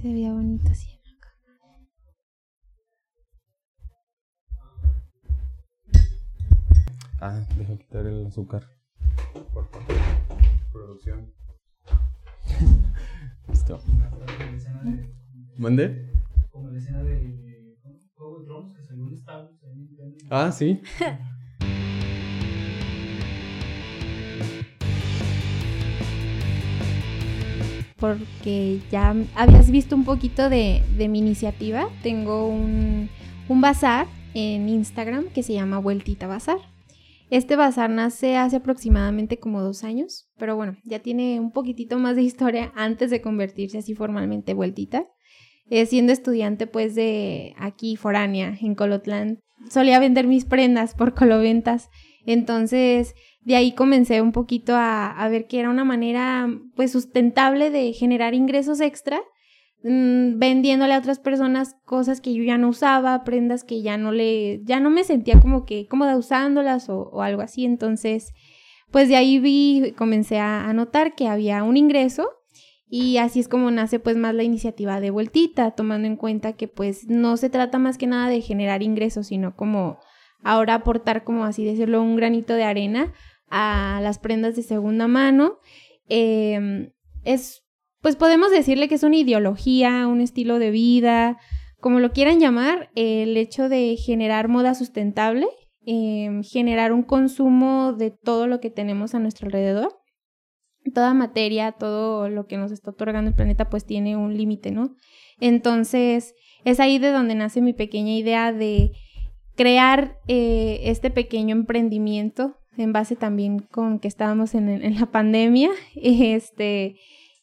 se veía bonito así. Ah, deja quitar el azúcar. Por favor. Producción. Listo. ¿Mande? Como la escena de Juego de Tronos que salió un establo. Ah, sí. Porque ya habías visto un poquito de, mi iniciativa. Tengo un, un bazar en Instagram que se llama Vueltita Bazar. Este bazar nace hace aproximadamente como dos años, pero bueno, ya tiene un poquitito más de historia antes de convertirse así formalmente vueltita. Eh, siendo estudiante pues de aquí foránea en Colotlán, solía vender mis prendas por coloventas, entonces de ahí comencé un poquito a, a ver que era una manera pues sustentable de generar ingresos extra Mm, vendiéndole a otras personas cosas que yo ya no usaba, prendas que ya no le, ya no me sentía como que cómoda usándolas o, algo así. Entonces, pues de ahí vi, comencé a, notar que había un ingreso y así es como nace pues más la iniciativa de vueltita, tomando en cuenta que pues no se trata más que nada de generar ingresos, sino como ahora aportar, como así decirlo, un granito de arena a las prendas de segunda mano. Em, es pues podemos decirle que es una ideología, un estilo de vida, como lo quieran llamar, el hecho de generar moda sustentable, em, generar un consumo de todo lo que tenemos a nuestro alrededor. Toda materia, todo lo que nos está otorgando el planeta, pues tiene un límite, ¿no? Entonces, es ahí de donde nace mi pequeña idea de crear eh, este pequeño emprendimiento en base también con que estábamos en, en la pandemia, este,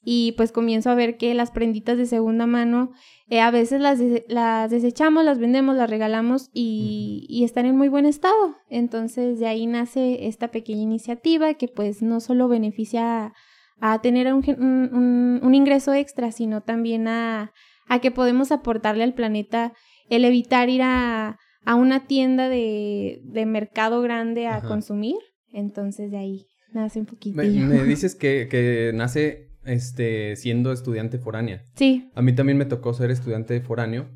y pues comienzo a ver que las prenditas de segunda mano eh, a veces las, las desechamos, las vendemos, las regalamos y, están en muy buen estado. Entonces de ahí nace esta pequeña iniciativa que pues no solo beneficia a, tener un, un, ingreso extra, sino también a, a, que podemos aportarle al planeta el evitar ir a, a una tienda de, de mercado grande a consumir. Entonces de ahí nace un poquito. Me, me, dices que, que nace este, siendo estudiante foránea. Sí. A mí también me tocó ser estudiante foráneo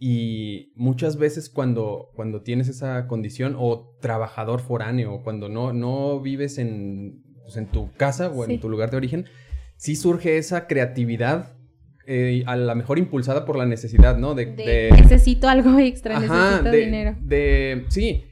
y muchas veces cuando, cuando tienes esa condición o trabajador foráneo, cuando no, no vives en, pues, en tu casa o en tu lugar de origen, sí surge esa creatividad eh, a la mejor impulsada por la necesidad, ¿no? De, necesito algo extra, necesito dinero. De, sí,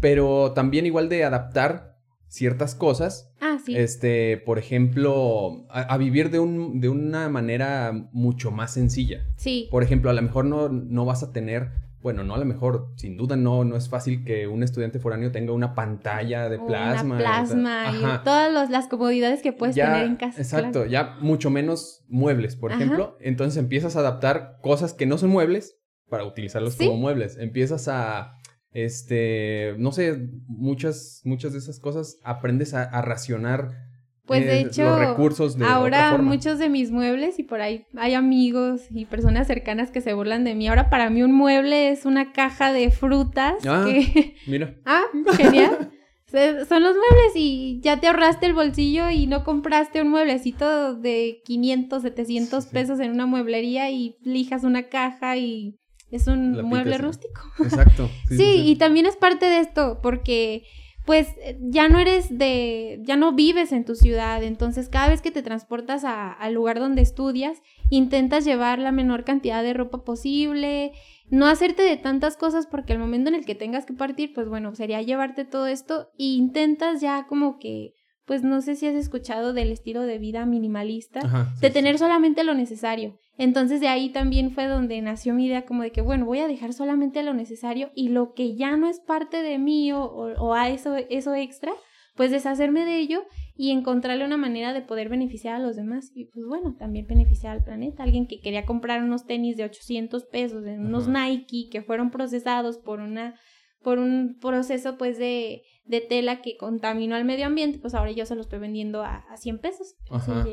pero también igual de adaptar ciertas cosas. Ah, sí. Este, por ejemplo, a, vivir de, un, de una manera mucho más sencilla. Sí. Por ejemplo, a lo mejor no, no vas a tener, bueno, no a lo mejor, sin duda no, no es fácil que un estudiante foráneo tenga una pantalla de plasma. Una plasma y, todas las comodidades que puedes tener en casa. Exacto, ya mucho menos muebles, por ejemplo. Entonces empiezas a adaptar cosas que no son muebles para utilizarlos como muebles. Empiezas a este, no sé, muchas, muchas de esas cosas aprendes a, racionar. Pues de eh, hecho, los recursos de ahora muchos de mis muebles y por ahí hay amigos y personas cercanas que se burlan de mí. Ahora para mí un mueble es una caja de frutas. Ah, mira. Ah, genial. Son los muebles y ya te ahorraste el bolsillo y no compraste un mueblecito de 500, 700 pesos en una mueblería y lijas una caja y es un mueble rústico. Exacto. Sí, y también es parte de esto, porque pues ya no eres de, ya no vives en tu ciudad, entonces cada vez que te transportas al lugar donde estudias, intentas llevar la menor cantidad de ropa posible, no hacerte de tantas cosas porque el momento en el que tengas que partir, pues bueno, sería llevarte todo esto e intentas ya como que pues no sé si has escuchado del estilo de vida minimalista, de tener solamente lo necesario. Entonces de ahí también fue donde nació mi idea como de que, bueno, voy a dejar solamente lo necesario y lo que ya no es parte de mí o, o, a eso, eso extra, pues deshacerme de ello y encontrarle una manera de poder beneficiar a los demás y pues bueno, también beneficiar al planeta. Alguien que quería comprar unos tenis de 800 pesos, unos Nike que fueron procesados por una por un proceso pues de, de, tela que contaminó al medio ambiente, pues ahora yo se lo estoy vendiendo a, a 100 pesos. Ajá.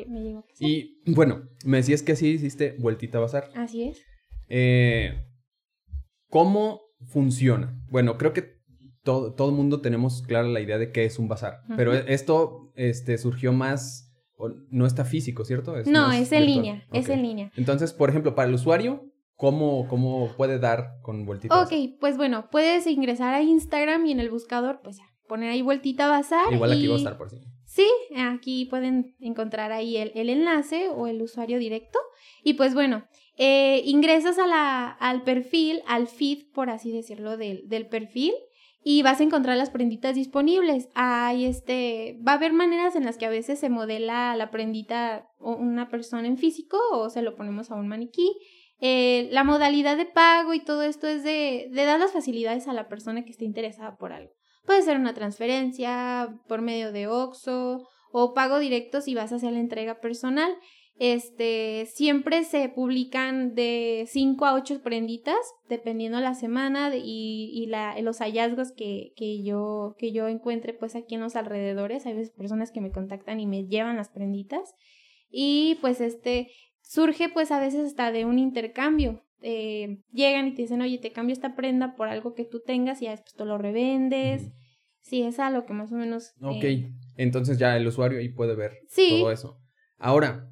y bueno, me decías que así hiciste vueltita a bazar. Así es. Eh, ¿Cómo funciona? Bueno, creo que todo, todo el mundo tenemos clara la idea de qué es un bazar, pero esto este, surgió más no está físico, ¿cierto? Es no, es en virtual. línea, es en línea. Entonces, por ejemplo, para el usuario, ¿cómo, cómo puede dar con vueltitas? Ok, pues bueno, puedes ingresar a Instagram y en el buscador, pues ya, poner ahí vueltita bazar. Igual aquí y- va a estar por sí. Sí, aquí pueden encontrar ahí el, el enlace o el usuario directo. Y pues bueno, eh, ingresas a la, al perfil, al feed, por así decirlo, del, del perfil. Y vas a encontrar las prenditas disponibles. Hay este, va a haber maneras en las que a veces se modela la prendita o una persona en físico o se lo ponemos a un maniquí. Eh, la modalidad de pago y todo esto es de, de dar las facilidades a la persona que esté interesada por algo. Puede ser una transferencia por medio de OXO o pago directo si vas a hacer la entrega personal. Este, siempre se publican de 5 a 8 prenditas, dependiendo la semana y, y la, los hallazgos que, que, yo, que yo encuentre pues aquí en los alrededores. Hay veces personas que me contactan y me llevan las prenditas. Y pues este, surge pues a veces hasta de un intercambio. Eh, llegan y te dicen, oye, te cambio esta prenda por algo que tú tengas y ya después tú lo revendes. Ujú. Sí, es algo que más o menos. Ok, eh, entonces ya el usuario ahí puede ver Sí. todo eso. Ahora,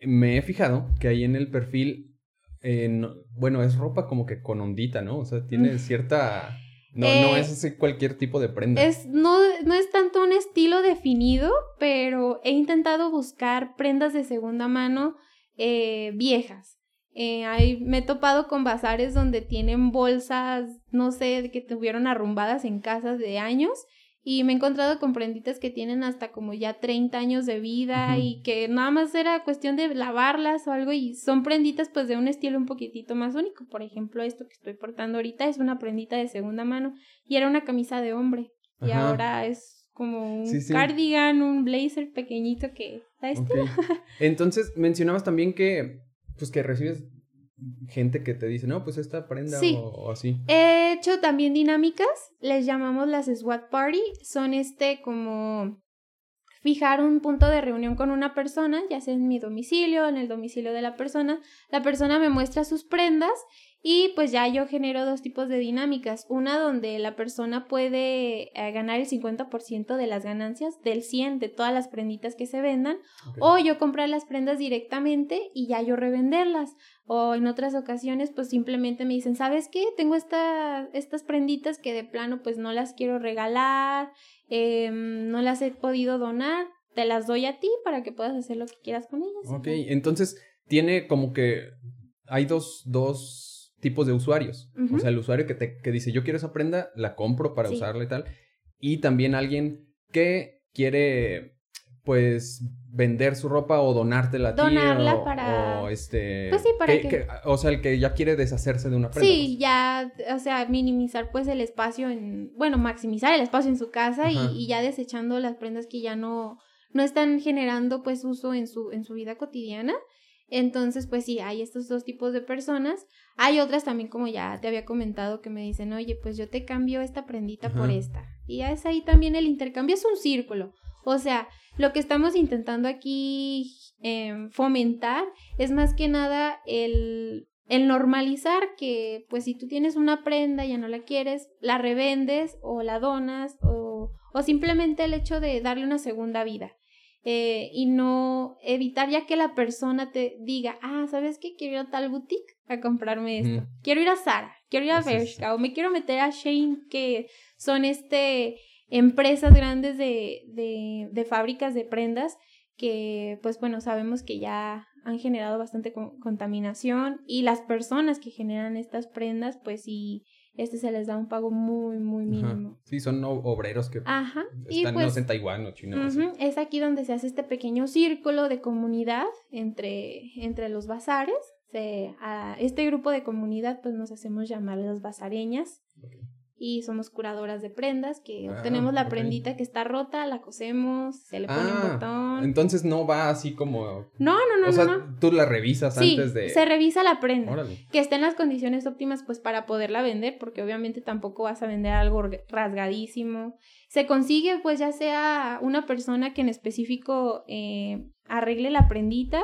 me he fijado que ahí en el perfil, eh, no- bueno, es ropa como que con ondita, ¿no? O sea, tiene cierta... No, no Eh, es así cualquier tipo de prenda. Es, no, no es tanto un estilo definido, pero he intentado buscar prendas de segunda mano eh, viejas. Eh, hay- me he topado con bazares donde tienen bolsas, no sé, que tuvieron arrumbadas en casas de años. Y me he encontrado con prenditas que tienen hasta como ya 30 años de vida y que nada más era cuestión de lavarlas o algo y son prenditas pues de un estilo un poquitito más único. Por ejemplo, esto que estoy portando ahorita es una prendita de segunda mano y era una camisa de hombre y ahora es como un Sí, sí. cardigan, un blazer pequeñito que da este. Ok. Entonces, mencionabas también que, pues que recibes gente que te dice, no, pues esta prenda Sí. o, o así. He hecho también dinámicas, les llamamos las SWAT Party, son este como fijar un punto de reunión con una persona, ya sea en mi domicilio, en el domicilio de la persona, la persona me muestra sus prendas y pues ya yo genero dos tipos de dinámicas, una donde la persona puede eh, ganar el 50% de las ganancias del 100 de todas las prenditas que se vendan o yo comprar las prendas directamente y ya yo revenderlas. O en otras ocasiones, pues simplemente me dicen, ¿sabes qué? Tengo esta, estas prenditas que de plano pues no las quiero regalar, em, no las he podido donar, te las doy a ti para que puedas hacer lo que quieras con ellas. Ok, entonces tiene como que hay dos, dos tipos de usuarios. O sea, el usuario que, te, que dice, yo quiero esa prenda, la compro para Sí. usarla y tal. Y también alguien que quiere, pues, vender su ropa o donártela a ti. Donarla o, para- o, este... Pues sí, para que- Sí, ya, o sea, minimizar pues el espacio en, bueno, maximizar el espacio en su casa y, y ya desechando las prendas que ya no, no están generando pues uso en su, en su vida cotidiana. Entonces, pues sí, hay estos dos tipos de personas. Hay otras también, como ya te había comentado, que me dicen, oye, pues yo te cambio esta prendita por esta. Y ya es ahí también el intercambio, es un círculo. O sea, lo que estamos intentando aquí em, fomentar es más que nada el, el normalizar que, pues si tú tienes una prenda y ya no la quieres, la revendes o la donas o, o simplemente el hecho de darle una segunda vida. Eh, y no evitar ya que la persona te diga, ah, ¿sabes qué? Quiero ir a tal boutique a comprarme esto. Quiero ir a Zara, quiero ir a es- Bershka o me quiero meter a Shane, que son este empresas grandes de, de, de fábricas de prendas que, pues bueno, sabemos que ya han generado bastante con- contaminación y las personas que generan estas prendas, pues sí, este se les da un pago muy, muy Ajá. mínimo. Sí, son obreros que Ajá. Y están no pues sé, en Taiwán o China. Es aquí donde se hace este pequeño círculo de comunidad entre, entre los bazares. Se- a este grupo de comunidad pues nos hacemos llamar las bazareñas. Y somos curadoras de prendas que Ah, obtenemos la ok. prendita que está rota, la cosemos, se le pone un Ah, botón. entonces no va así como... No, no, no, o sea, no, no. tú la revisas Sí, antes de... se revisa la prenda. Órale. que esté en las condiciones óptimas pues para poderla vender, porque obviamente tampoco vas a vender algo rasgadísimo. Se consigue pues ya sea una persona que en específico eh, arregle la prendita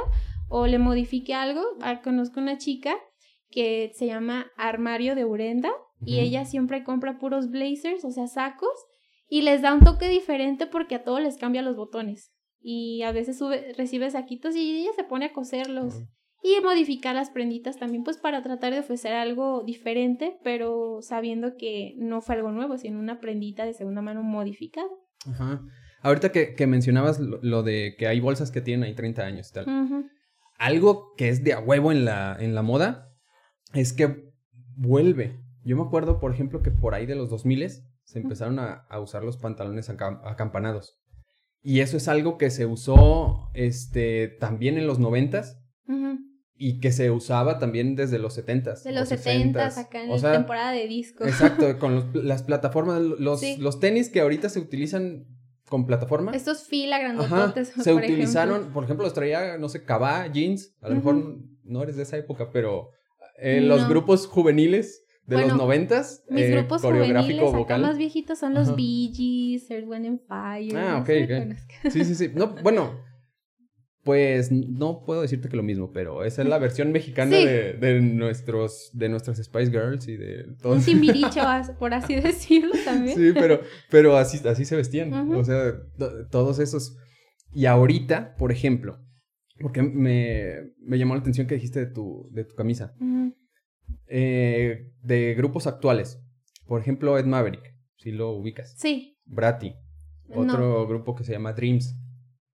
o le modifique algo. Ah, conozco una chica que se llama Armario de Urenda y ella siempre compra puros blazers, o sea, sacos, y les da un toque diferente porque a todos les cambia los botones. y a veces sube, recibe saquitos y ella se pone a coserlos. Y modificar las prenditas también, pues para tratar de ofrecer algo diferente, pero sabiendo que no fue algo nuevo, sino una prendita de segunda mano modificada. Ajá. Ahorita que, que mencionabas lo, lo de que hay bolsas que tienen ahí 30 años y tal. Ujú. Algo que es de a huevo en la, en la moda es que vuelve. Yo me acuerdo, por ejemplo, que por ahí de los 2000 se empezaron a, a usar los pantalones acam- acampanados. Y eso es algo que se usó este, también en los 90s Ujú. y que se usaba también desde los 70s. De los 60s. 70 acá en O la temporada de disco. Exacto, con los- las plataformas, los, Sí. los tenis que ahorita se utilizan con plataforma. Estos fila Ajá, grandototes. se por utilizaron, ejemplo. por ejemplo, los traía, no sé, Cabá, jeans, a lo mejor no eres de esa época, pero eh, los No. grupos juveniles de Bueno, los noventas, Mis eh, grupos coreográfico vocal. más viejitos son los Ajá. Bee Gees, Earth, Wind and Fire. Ah, no ok, sé, ok. conozco. Sí, sí, sí. No, bueno, pues no puedo decirte que lo mismo, pero esa es la versión mexicana Sí. de, de nuestros, de nuestras Spice Girls y de Un todos. timbiricho, por así decirlo también. Sí, pero, pero así, así se vestían. O sea, to- todos esos. Y ahorita, por ejemplo, porque me, me llamó la atención que dijiste de tu, de tu camisa. Ujú. Eh, de grupos actuales. Por ejemplo, Ed Maverick, si lo ubicas. Sí. Bratty. Otro grupo que se llama Dreams.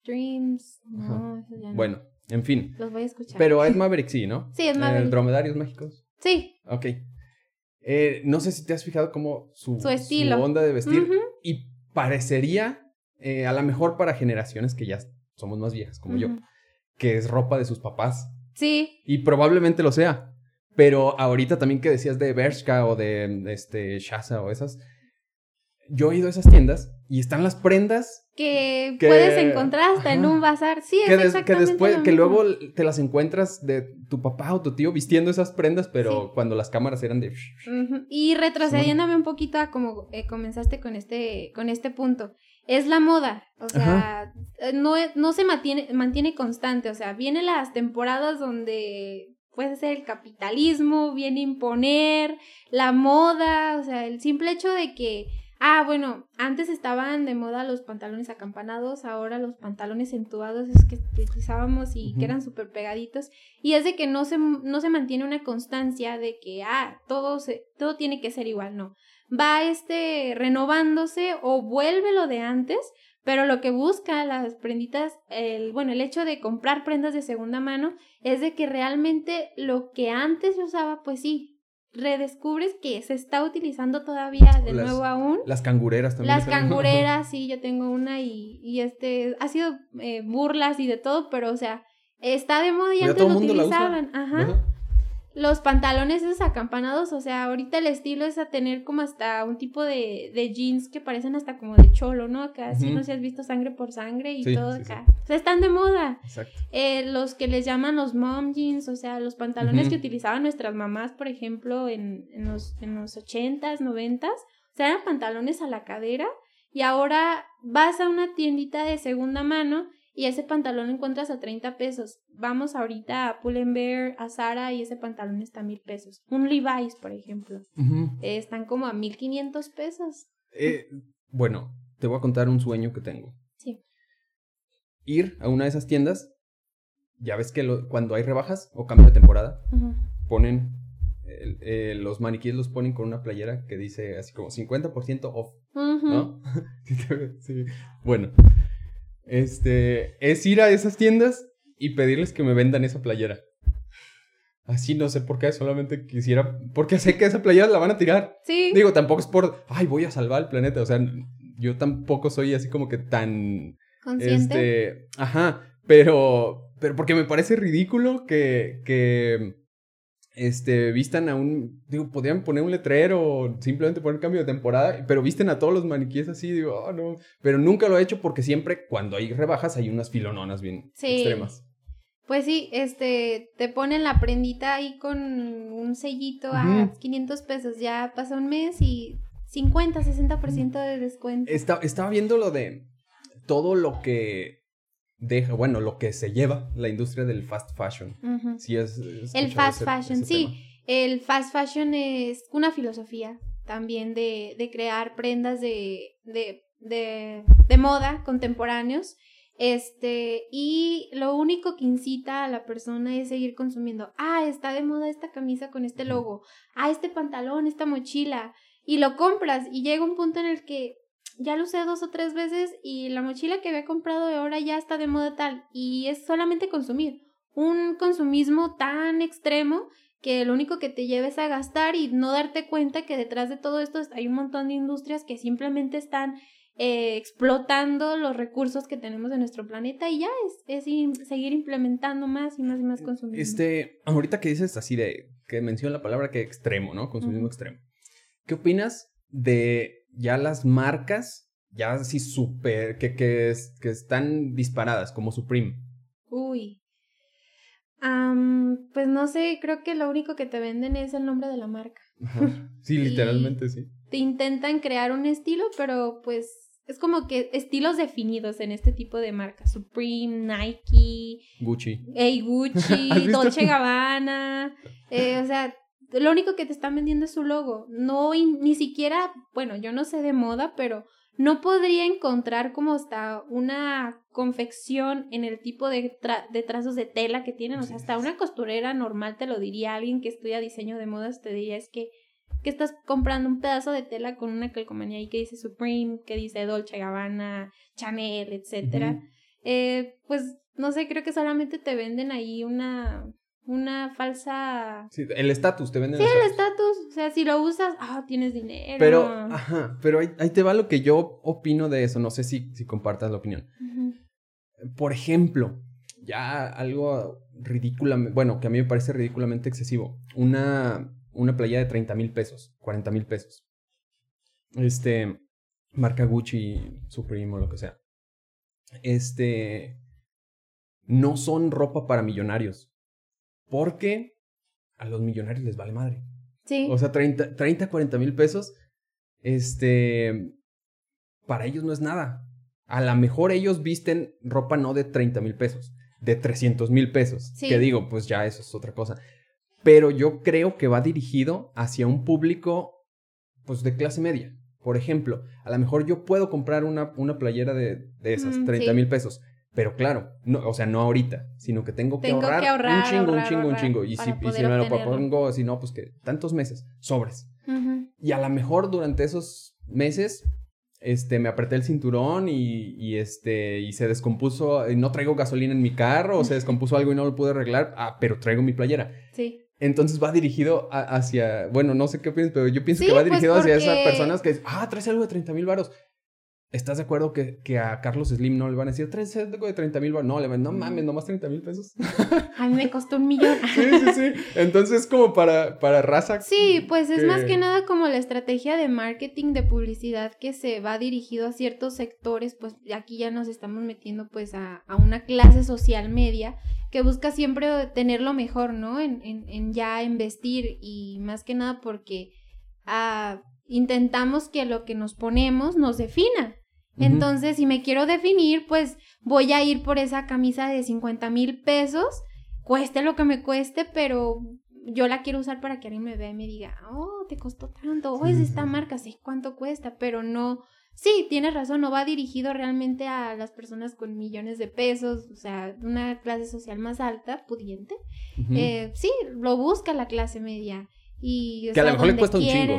Dreams. No, eso ya no. Bueno, en fin. Los voy a escuchar. Pero Ed Maverick sí, ¿no? Sí, Ed Maverick. Dromedarios mágicos. Sí. Ok. Eh, no sé si te has fijado cómo su, Su estilo. onda de vestir. Y parecería, eh, a lo mejor para generaciones que ya somos más viejas como yo, que es ropa de sus papás. Sí. Y probablemente lo sea. Pero ahorita también que decías de Bershka o de este, Shaza o esas, yo he ido a esas tiendas y están las prendas Que, Que- puedes encontrar hasta en Ajá. un bazar. Sí, que, es des- que exactamente después, lo que luego te las encuentras de tu papá o tu tío vistiendo esas prendas, pero Sí. cuando las cámaras eran de... Ujú. Y retrocediéndome un poquito a como eh, comenzaste con este, con este punto. Es la moda, o sea, eh, no, no se mantiene, mantiene constante, o sea, vienen las temporadas donde puede ser el capitalismo, viene a imponer la moda, o sea, el simple hecho de que, ah, bueno, antes estaban de moda los pantalones acampanados, ahora los pantalones entubados, esos que utilizábamos y que eran súper pegaditos, y es de que no se, no se mantiene una constancia de que, ah, todo, se, todo tiene que ser igual, no. Va este renovándose o vuelve lo de antes, pero lo que busca las prenditas, el, bueno, el hecho de comprar prendas de segunda mano es de que realmente lo que antes se usaba, pues sí, redescubres que se está utilizando todavía de Las- nuevo aún. Las cangureras también. Las cangureras, sí, yo tengo una y, y este, ha sido eh, burlas y de todo, pero o sea, está de moda y Ya antes lo utilizaban. Ajá. Ajá. Los pantalones esos acampanados, o sea, ahorita el estilo es a tener como hasta un tipo de, de jeans que parecen hasta como de cholo, ¿no? Acá, Ujú. no sé si has visto sangre por sangre y Sí, todo sí, sí. acá. O sea, están de moda. Exacto. Eh, los que les llaman los mom jeans, o sea, los pantalones que utilizaban nuestras mamás, por ejemplo, en, en los, en los 80s, 90s, o sea, eran pantalones a la cadera y ahora vas a una tiendita de segunda mano y ese pantalón lo encuentras a 30 pesos. Vamos ahorita a Pull&Bear, a Zara y ese pantalón está a mil pesos. Un Levi's, por ejemplo, Ujú. eh, están como a 1500 pesos. Eh, bueno, te voy a contar un sueño que tengo. Sí. Ir a una de esas tiendas, ya ves que lo- cuando hay rebajas o cambio de temporada, ponen, el- eh, los maniquíes los ponen con una playera que dice así como 50% off, Ujú. ¿no? Sí, te- sí. Bueno, este, es ir a esas tiendas y pedirles que me vendan esa playera. Así no sé por qué, solamente quisiera, porque sé que esa playera la van a tirar. Sí. Digo, tampoco es por, ay, voy a salvar el planeta. O sea, yo tampoco soy así como que tan, Consciente. este, ajá, pero, pero porque me parece ridículo que, que, este, vistan a un, digo, podrían poner un letrero o simplemente poner cambio de temporada, pero visten a todos los maniquíes así, digo, oh, no, pero nunca lo he hecho porque siempre cuando hay rebajas hay unas filononas bien Sí. extremas. Pues sí, este, te ponen la prendita ahí con un sellito a Ujú. 500 pesos. Ya pasa un mes y 50, 60% de descuento. Esta- estaba viendo lo de todo lo que deja, bueno, lo que se lleva la industria del fast fashion. Sí, es, El fast fashion, sí. El fast fashion es una filosofía también de, de crear prendas de, de, de, de moda contemporáneos. Este, y lo único que incita a la persona es seguir consumiendo. Ah, está de moda esta camisa con este logo. Ah, este pantalón, esta mochila. Y lo compras y llega un punto en el que ya lo usé dos o tres veces y la mochila que había comprado de ahora ya está de moda tal. Y es solamente consumir. Un consumismo tan extremo que lo único que te lleva es a gastar y no darte cuenta que detrás de todo esto hay un montón de industrias que simplemente están eh, explotando los recursos que tenemos en nuestro planeta y ya es, es seguir implementando más y más y más consumismo. Este, ahorita que dices así de, que menciona la palabra que extremo, ¿no? Consumismo extremo. ¿Qué opinas de ya las marcas, ya así súper, que, que, que están disparadas, como Supreme? Uy. pues no sé, creo que lo único que te venden es el nombre de la marca. Sí, literalmente sí. Te intentan crear un estilo, pero pues es como que estilos definidos en este tipo de marcas. Supreme, Nike, Gucci. Hey, Gucci, Dolce Gabbana. Eh, o sea, lo único que te están vendiendo es su logo. No, ni siquiera, bueno, yo no sé de moda, pero no podría encontrar como hasta una confección en el tipo de, de trazos de tela que tienen. O sea, hasta una costurera normal te lo diría alguien que estudia diseño de modas, te diría es que que estás comprando un pedazo de tela con una calcomanía ahí que dice Supreme, que dice Dolce Gabbana, Chanel, etcétera. eh, pues no sé, creo que solamente te venden ahí una una falsa Sí, el estatus te venden Sí, el estatus, o sea, si lo usas, ah, tienes dinero. Pero ajá, pero ahí, te va lo que yo opino de eso, no sé si si compartas la opinión. Por ejemplo, ya algo ridículamente, bueno, que a mí me parece ridículamente excesivo. Una una playa de 30 mil pesos, 40 mil pesos. Este, marca Gucci, Supreme o lo que sea. Este, no son ropa para millonarios. Porque a los millonarios les vale madre. Sí. O sea, 30, 30 40 mil pesos, este, para ellos no es nada. A lo mejor ellos visten ropa no de 30 mil pesos, de 300 mil pesos. Que digo, pues ya eso es otra cosa pero yo creo que va dirigido hacia un público pues de clase media. Por ejemplo, a lo mejor yo puedo comprar una, una playera de, de esas, 30 mil pesos. Pero claro, no, o sea, no ahorita, sino que tengo que, ahorrar, un chingo, un chingo, un chingo. Y si, y si me lo propongo, si no, pues que tantos meses, sobres. Y a lo mejor durante esos meses, este, me apreté el cinturón y, y, este, y se descompuso, y no traigo gasolina en mi carro, o se descompuso algo y no lo pude arreglar, ah, pero traigo mi playera. Sí. Entonces va dirigido hacia, bueno, no sé qué piensas, pero yo pienso que va pues, dirigido hacia esas personas que, ah, traes algo de 30 mil varos. ¿Estás de acuerdo que, que, a Carlos Slim no le van a decir, algo de 30 mil? No, le van, no mames, nomás 30 mil pesos. A mí me costó un millón. sí, sí, sí. Entonces, como para, para raza. Sí, pues es más que nada como la estrategia de marketing, de publicidad que se va dirigido a ciertos sectores, pues aquí ya nos estamos metiendo pues a, a una clase social media que busca siempre tener lo mejor, ¿no? En, en, en ya investir y más que nada porque ah, intentamos que lo que nos ponemos nos defina. Entonces, si me quiero definir, pues voy a ir por esa camisa de 50 mil pesos, cueste lo que me cueste, pero yo la quiero usar para que alguien me vea y me diga, oh, te costó tanto, oh, es esta marca, sé cuánto cuesta, pero no sí, tienes razón, no va dirigido realmente a las personas con millones de pesos, o sea, una clase social más alta, pudiente. Eh, sí, lo busca la clase media. Y, que a lo mejor le cuesta un chingo.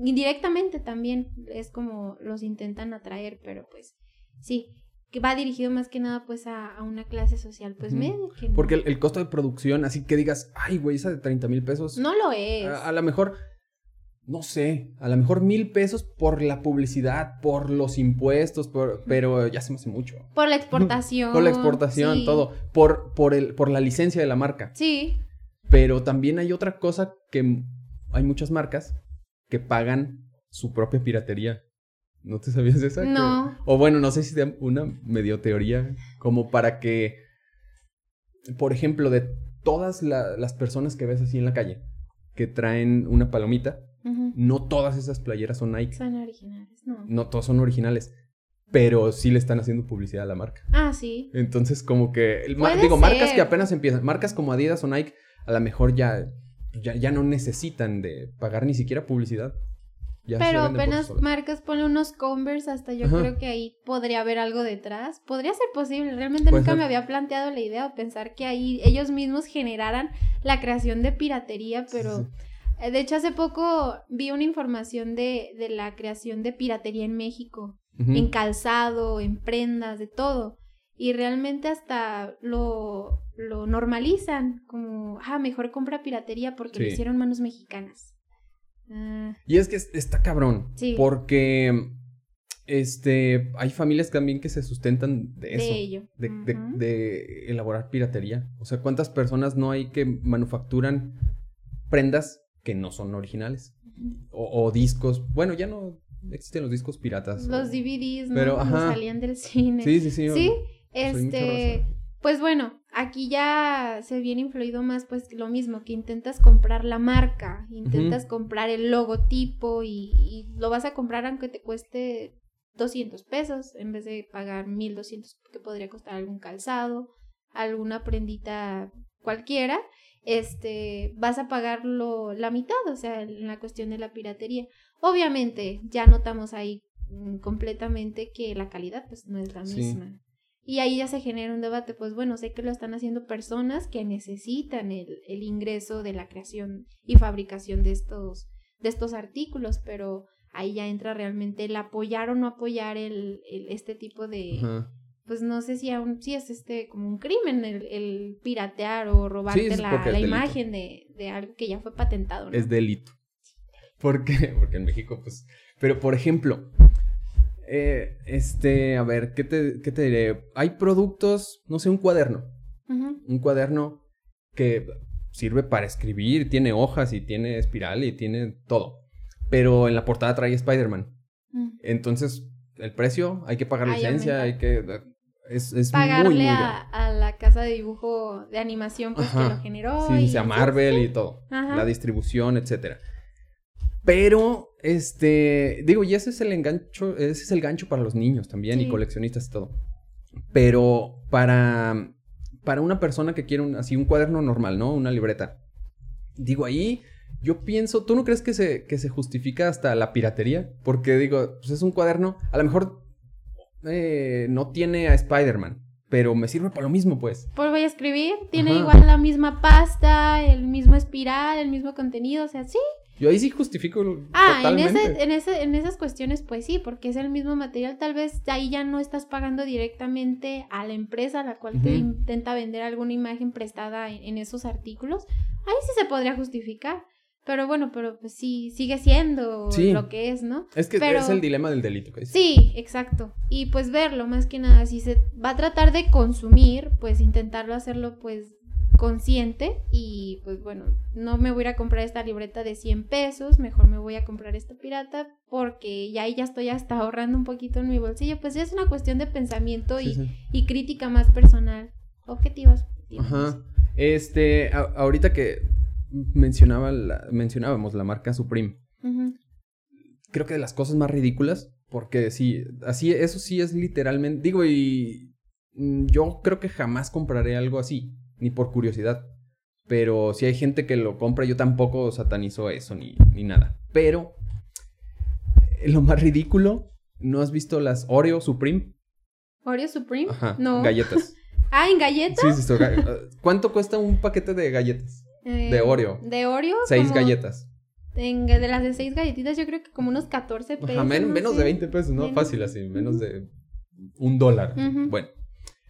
indirectamente también es como los intentan atraer, pero pues sí, que va dirigido más que nada pues a, una clase social pues media. Porque el, costo de producción, así que digas, ay güey, esa de 30 mil pesos. No lo es. a lo mejor no sé, a lo mejor mil pesos por la publicidad, por los impuestos, pero ya se me hace mucho. Por la exportación. por la exportación, todo. Por, por, el, por la licencia de la marca. Sí. Pero también hay otra cosa que hay muchas marcas que pagan su propia piratería. ¿No te sabías de esa? No. o bueno, no sé si sea una medio teoría, como para que, por ejemplo, de todas las personas que ves así en la calle, que traen una palomita, no todas esas playeras son Nike. Son originales, no. No todas son originales. Pero sí le están haciendo publicidad a la marca. Ah, sí. Entonces, como que. digo, marcas que apenas empiezan. Marcas como Adidas o Nike, a lo mejor ya, ya, ya no necesitan de pagar ni siquiera publicidad. Ya Pero apenas marcas pone unos Converse, hasta yo Ajá. creo que ahí podría haber algo detrás. Podría ser posible, realmente nunca me había planteado la idea o pensar que ahí ellos mismos generaran la creación de piratería, pero Sí, eh, de hecho hace poco vi una información de, de la creación de piratería en México, en calzado, en prendas, de todo. Y realmente hasta lo, lo normalizan, como, ah, mejor compra piratería porque lo Sí. hicieron manos mexicanas. Ah, Y es que es- está cabrón. Sí. Porque este hay familias también que se sustentan de eso. de ello. de, elaborar piratería. O sea, ¿cuántas personas no hay que manufacturan prendas que no son originales? O, o discos. Bueno, ya no existen los discos piratas. Los DVDs, ¿no? Pero, salían del cine. Sí, sí, sí. Sí, este, pues bueno, aquí ya se viene influido más pues lo mismo, que intentas comprar la marca, intentas comprar el logotipo y, y lo vas a comprar aunque te cueste 200 pesos en vez de pagar 1200 que podría costar algún calzado, alguna prendita cualquiera, este, vas a pagarlo la mitad, o sea, en la cuestión de la piratería. Obviamente, ya notamos ahí mm, completamente que la calidad pues no es la Sí. Y ahí ya se genera un debate, pues bueno, sé que lo están haciendo personas que necesitan el, el ingreso de la creación y fabricación de estos, de estos artículos, pero ahí ya entra realmente el apoyar o no apoyar el, el- este tipo de, Ajá. pues no sé si aún si es este como un crimen el, el piratear o robarte la, la imagen de, de algo que ya fue patentado, ¿no? Es delito. ¿Por qué? Porque en México, pues. Pero, por ejemplo, eh, este, a ver, ¿qué te, ¿qué te diré? Hay productos, no sé, un cuaderno. Ujú. Un cuaderno que sirve para escribir, tiene hojas y tiene espiral y tiene todo. Pero en la portada trae Spider-Man. Mm. Entonces, el precio, hay que pagar Ahí licencia, hay que. Es, es muy, Pagarle muy a, grande. a la casa de dibujo de animación pues Ajá. que lo generó. Sí, y sí, a. Marvel y todo. Ajá. La distribución, etcétera. Pero, este, digo, y ese es el engancho, ese es el gancho para los niños también y coleccionistas y todo. Pero para, para una persona que quiere un, así un cuaderno normal, ¿no? Una libreta. Digo, ahí yo pienso, ¿tú no crees que se, que se justifica hasta la piratería? Porque digo, pues es un cuaderno, a lo mejor eh, no tiene a Spider-Man, pero me sirve para lo mismo, pues. Pues voy a escribir, tiene Ajá. igual la misma pasta, el mismo espiral, el mismo contenido, o sea, sí. Yo ahí sí justifico Ah, en, ese, en, ese, en esas cuestiones, pues sí, porque es el mismo material. Tal vez ahí ya no estás pagando directamente a la empresa a la cual te intenta vender alguna imagen prestada en, en esos artículos. Ahí sí se podría justificar. Pero bueno, pero pues sí, sigue siendo Sí. lo que es, ¿no? Es que Pero- es el dilema del delito que. Sí, exacto. Y pues verlo, más que nada, si se va a tratar de consumir, pues intentarlo hacerlo pues consciente y pues bueno, no me voy a ir a comprar esta libreta de 100 pesos, mejor me voy a comprar esta pirata porque ya ahí ya estoy hasta ahorrando un poquito en mi bolsillo, pues ya es una cuestión de pensamiento Sí, y, sí. y crítica más personal, objetivas. objetivas. Ajá. Este, a- ahorita que mencionaba la- mencionábamos la marca Supreme, creo que de las cosas más ridículas, porque sí, así, eso sí es literalmente, digo, y mm, yo creo que jamás compraré algo así, ni por curiosidad. Pero si hay gente que lo compra, yo tampoco satanizo eso ni, ni nada. Pero eh, lo más ridículo, ¿no has visto las Oreo Supreme? Oreo Supreme? Ajá, no. galletas. Ah, en galletas. Sí, sí, ga- ¿Cuánto cuesta un paquete de galletas? Eh, Oreo. De Oreo. Seis como galletas. en- de las de seis galletitas, yo creo que como unos 14 pesos. Ajá, men- no menos sé. de 20 pesos, ¿no? Menos. Fácil así, menos de un dólar. Bueno,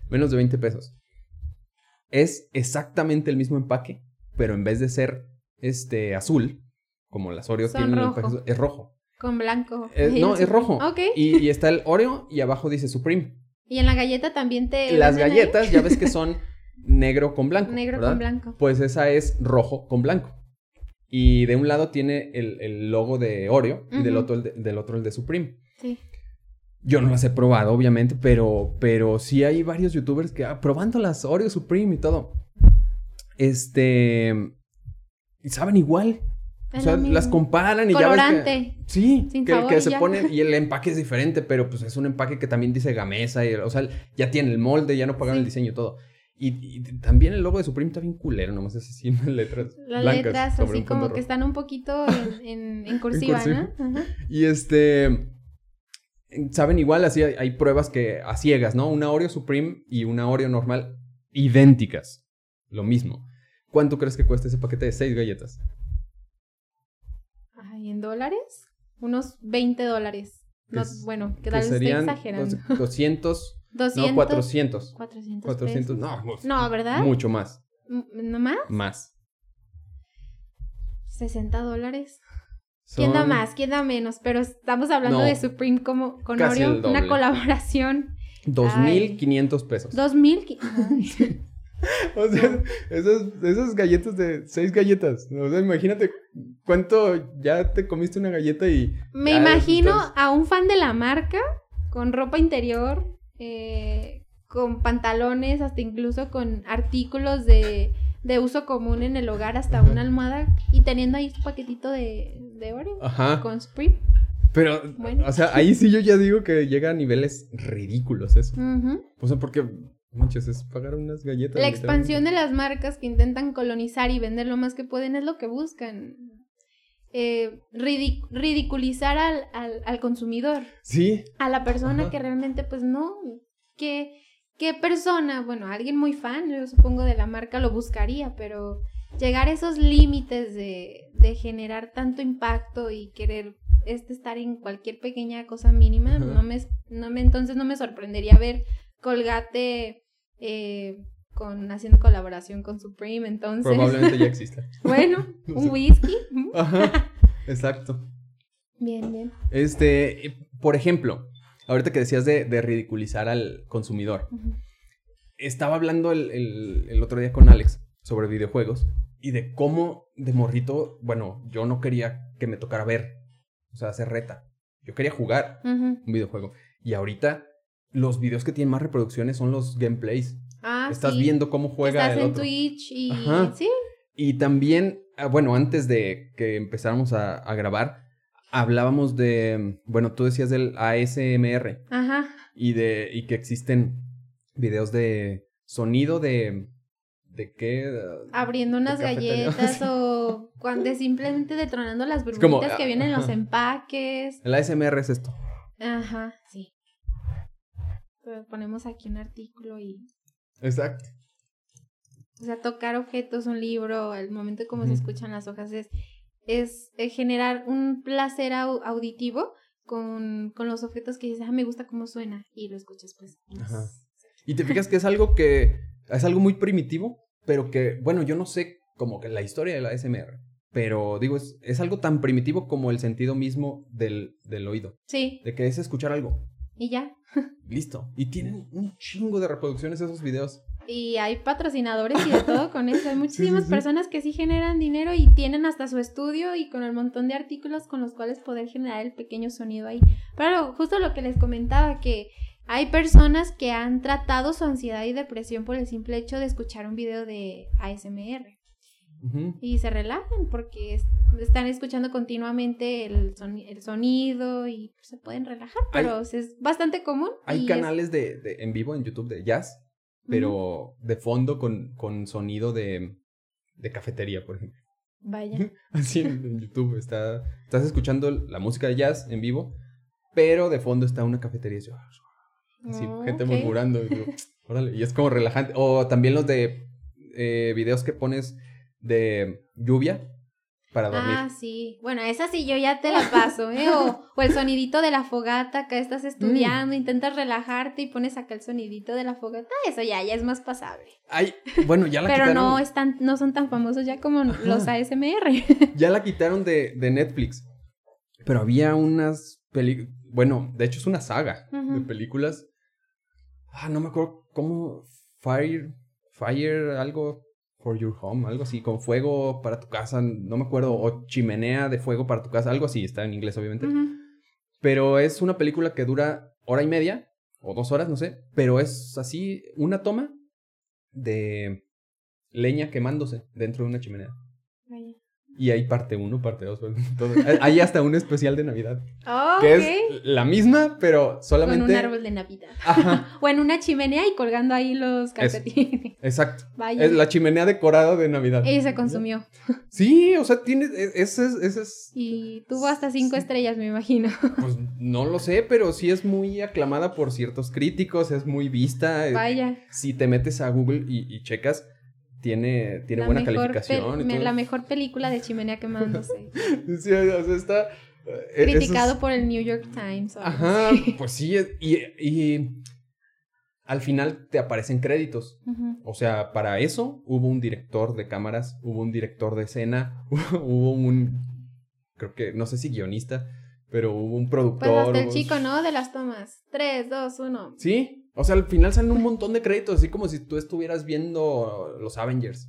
menos de 20 pesos. Es exactamente el mismo empaque, pero en vez de ser este azul, como las Oreo Son tienen el empaque, es rojo. Con blanco. Eh, no, es rojo. Y, y está el Oreo y abajo dice Supreme. Y en la galleta también te. Las ahí galletas ya ves que son negro con blanco. Negro ¿verdad? con blanco. Pues esa es rojo con blanco. Y de un lado tiene el, el logo de Oreo y del otro, el de, del otro el de Supreme. Sí. Yo no las he probado, obviamente, pero, pero sí hay varios youtubers que ah, probando las Oreo Supreme y todo. Este. saben igual. O sea, las comparan y ya ves Colorante. que. Sí, Sin que, que se ya. ponen. Y el empaque es diferente, pero pues es un empaque que también dice Gamesa. Y, o sea, ya tiene el molde, ya no pagan Sí. el diseño y todo. Y, y también el logo de Supreme está bien culero, nomás es así en letras Las blancas letras así como que están un poquito en, en- en cursiva, cursiva. ¿no? Ajá. Y este. Saben, igual así hay, hay pruebas que a ciegas, ¿no? Una Oreo Supreme y una Oreo normal idénticas. Lo mismo. ¿Cuánto crees que cuesta ese paquete de seis galletas? Ay, ¿en dólares? Unos 20 dólares. No, Es- bueno, que Que tal estoy serían exagerando. dos- 200, 200. no, 400. 400. 400, pesos. no, No, ¿verdad? mucho más. ¿No más? Más. 60 dólares. ¿Quién da más? ¿Quién da menos? Pero estamos hablando No. de Supreme como con Oreo, una colaboración. 2.500 pesos. 2000. qui- Ay. O sea, esas, esas galletas de seis galletas. O sea, imagínate cuánto ya te comiste una galleta y. Me imagino estás- a un fan de la marca con ropa interior, eh, con pantalones, hasta incluso con artículos de, de uso común en el hogar, hasta Ajá. una almohada y teniendo ahí su paquetito de, de Oreo Ajá. con Supreme. Pero, Bueno. o sea, ahí sí yo ya digo que llega a niveles ridículos eso. Ujú. O sea, porque, manches, es pagar unas galletas. La expansión de las marcas que intentan colonizar y vender lo más que pueden es lo que buscan. Eh, ridic- ridiculizar al, al, al consumidor, Sí, a la persona Ajá. que realmente, pues no, que, ¿qué persona? Bueno, alguien muy fan, yo supongo, de la marca lo buscaría, pero llegar a esos límites de, de generar tanto impacto y querer este estar en cualquier pequeña cosa mínima, no me, no me, entonces no me sorprendería ver Colgate eh, con haciendo colaboración con Supreme, entonces probablemente ya exista. bueno, un whisky. Ajá, exacto. Bien, bien. Este, por ejemplo, ahorita que decías de, de ridiculizar al consumidor. Estaba hablando el, el- el otro día con Alex sobre videojuegos y de cómo de morrito, bueno, yo no quería que me tocara ver, o sea, hacer reta. Yo quería jugar un videojuego. Y ahorita los videos que tienen más reproducciones son los gameplays. Ah, Estás sí. viendo cómo juega Estás el en otro. Twitch y Ajá. sí, Y también, ah, bueno, antes de que empezáramos a, a grabar, hablábamos de, bueno, tú decías del ASMR ajá. y de y que existen videos de sonido de de qué abriendo unas galletas o cuando simplemente detronando las burbujitas como, que ah, vienen en los empaques. el ASMR es esto. Ajá, sí. Pero ponemos aquí un artículo y, Exacto. o sea, tocar objetos, un libro, el momento como se escuchan las hojas es, es eh, generar un placer au- auditivo con, con los objetos que dices, ah, me gusta cómo suena y lo escuchas pues. Ajá. Y te fijas que es algo que es algo muy primitivo, pero que bueno, yo no sé como que la historia del ASMR, pero digo es, es algo tan primitivo como el sentido mismo del, del oído, Sí, de que es escuchar algo. y ya. Listo. Y tienen un chingo de reproducciones esos videos. Y hay patrocinadores y de todo con eso. Hay muchísimas sí. personas que sí generan dinero y tienen hasta su estudio y con el montón de artículos con los cuales poder generar el pequeño sonido ahí. Pero justo lo que les comentaba, que hay personas que han tratado su ansiedad y depresión por el simple hecho de escuchar un video de ASMR. Y se relajan porque es- están escuchando continuamente el, soni- el sonido y se pueden relajar. Hay- Pero es bastante común. Hay es- canales de, de- en vivo en YouTube de jazz, pero de fondo con, con sonido de, de cafetería, por ejemplo. Vaya. Así en, en YouTube está, estás escuchando la música de jazz en vivo, pero de fondo está una cafetería. Así, Oh, gente murmurando. Y, órale, y es como relajante. O también los de eh, videos que pones de lluvia para dormir. Ah, sí. Bueno, esa sí yo ya te la paso, ¿eh? O, o el sonidito de la fogata, acá Mm. estás estudiando, intentas relajarte y pones acá el sonidito de la fogata. Eso ya, ya es más pasable. Ay, bueno, ya la Pero quitaron. no están, no son tan famosos ya como los ASMR. Ya la quitaron de, de Netflix. Pero había unas películas. Bueno, de hecho es una saga de películas. Ah, no me acuerdo cómo. Fire. Fire, algo. For your home, algo así. Con fuego para tu casa. No me acuerdo. O chimenea de fuego para tu casa. Algo así. Está en inglés, obviamente. Pero es una película que dura hora y media. O dos horas, no sé. Pero es así. Una toma de leña quemándose dentro de una chimenea. Y hay parte 1, parte 2. Hay hasta un especial de Navidad. Oh, Que es la misma, pero solamente. Con un árbol de Navidad. Ajá, o en una chimenea y colgando ahí los calcetines. exacto. Vaya. Es la chimenea decorada de Navidad. Y se consumió. Sí, o sea, tiene. e- Ese es. Ese es Y tuvo hasta cinco Sí. estrellas, me imagino. pues no lo sé, pero sí es muy aclamada por ciertos críticos, es muy vista. es- Vaya. Si te metes a Google y, y checas, tiene, tiene La buena calificación. y todo. la mejor película de chimenea quemándose. Sí, o sea, está. eh, es- Criticado por el New York Times. Ajá, pues sí, y, y al final te aparecen créditos. O sea, para eso hubo un director de cámaras, hubo un director de escena, hubo un, creo que, no sé si guionista, pero hubo un productor. Pues hasta el hubo- chico, ¿no? De las tomas. Tres, dos, uno. Sí, o sea, al final salen un montón de créditos, así como si tú estuvieras viendo los Avengers.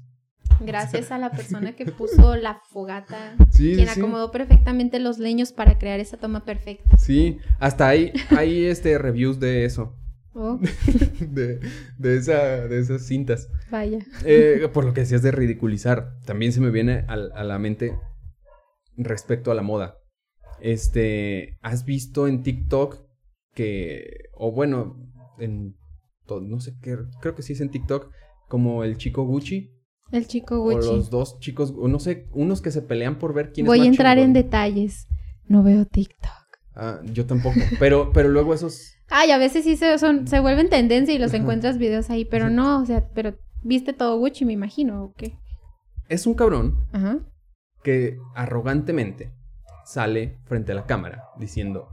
Gracias a la persona que puso la fogata. Sí, quien sí, acomodó perfectamente los leños para crear esa toma perfecta. Sí, hasta ahí hay este reviews de eso, Oh, de, de, esa, de esas cintas. vaya. Eh, por lo que decías de ridiculizar, también se me viene al- a, la mente respecto a la moda. Este, ¿has visto en TikTok que, o bueno, en, to- no sé qué, creo que sí es en TikTok, como el chico Gucci, El chico o Gucci. los dos chicos, o no sé, unos que se pelean por ver quién Voy es a más entrar en detalles. No veo TikTok. Ah, yo tampoco, pero, pero luego esos, Ay, a veces sí se, son, se vuelven tendencia y los Ajá. encuentras videos ahí, pero Exacto. no, o sea, pero viste todo Gucci, me imagino, ¿o qué? es un cabrón Ajá. que arrogantemente sale frente a la cámara diciendo,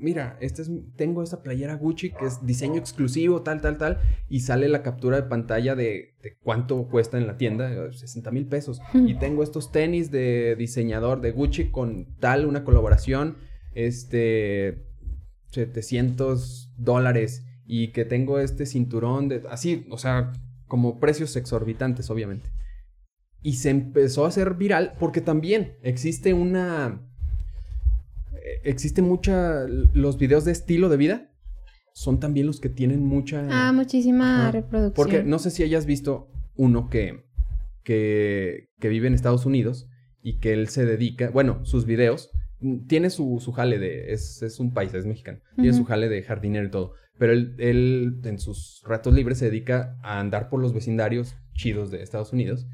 mira, este es, tengo esta playera Gucci que es diseño exclusivo, tal, tal, tal, y sale la captura de pantalla de, de cuánto cuesta en la tienda, eh, 60 mil pesos, y tengo estos tenis de diseñador de Gucci con tal, una colaboración, este, 700 dólares, y que tengo este cinturón de, así, o sea, como precios exorbitantes, obviamente. Y se empezó a hacer viral porque también existe una... Existe mucha... Los videos de estilo de vida son también los que tienen mucha... Ah, muchísima Ajá. reproducción. Porque no sé si hayas visto uno que, que, que vive en Estados Unidos y que él se dedica, bueno, sus videos, mm, tiene su, su jale de, es, es un país, es mexicano, tiene su jale de jardinero y todo, pero él, él en sus ratos libres se dedica a andar por los vecindarios chidos de Estados Unidos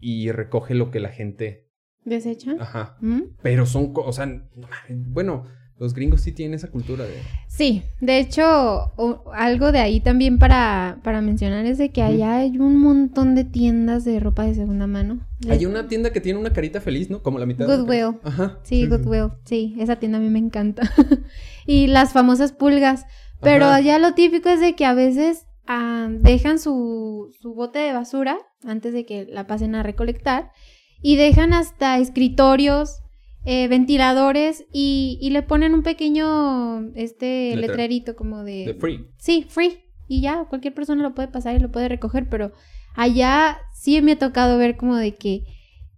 y recoge lo que la gente, ¿Desecha? ajá, ¿Mm? pero son, o sea, bueno, los gringos sí tienen esa cultura de... Sí, de hecho, o- algo de ahí también para, para mencionar es de que allá hay un montón de tiendas de ropa de segunda mano. Hay una tienda que tiene una carita feliz, ¿no? Como la mitad. de la Goodwill. Ajá. Sí, Goodwill, sí, esa tienda a mí me encanta. y las famosas pulgas. Pero Ajá. allá lo típico es de que a veces ah, dejan su, su bote de basura antes de que la pasen a recolectar y dejan hasta escritorios, eh, ventiladores y, y le ponen un pequeño este letrerito como de... De free. Sí, free. Y ya, cualquier persona lo puede pasar y lo puede recoger, pero allá sí me ha tocado ver como de que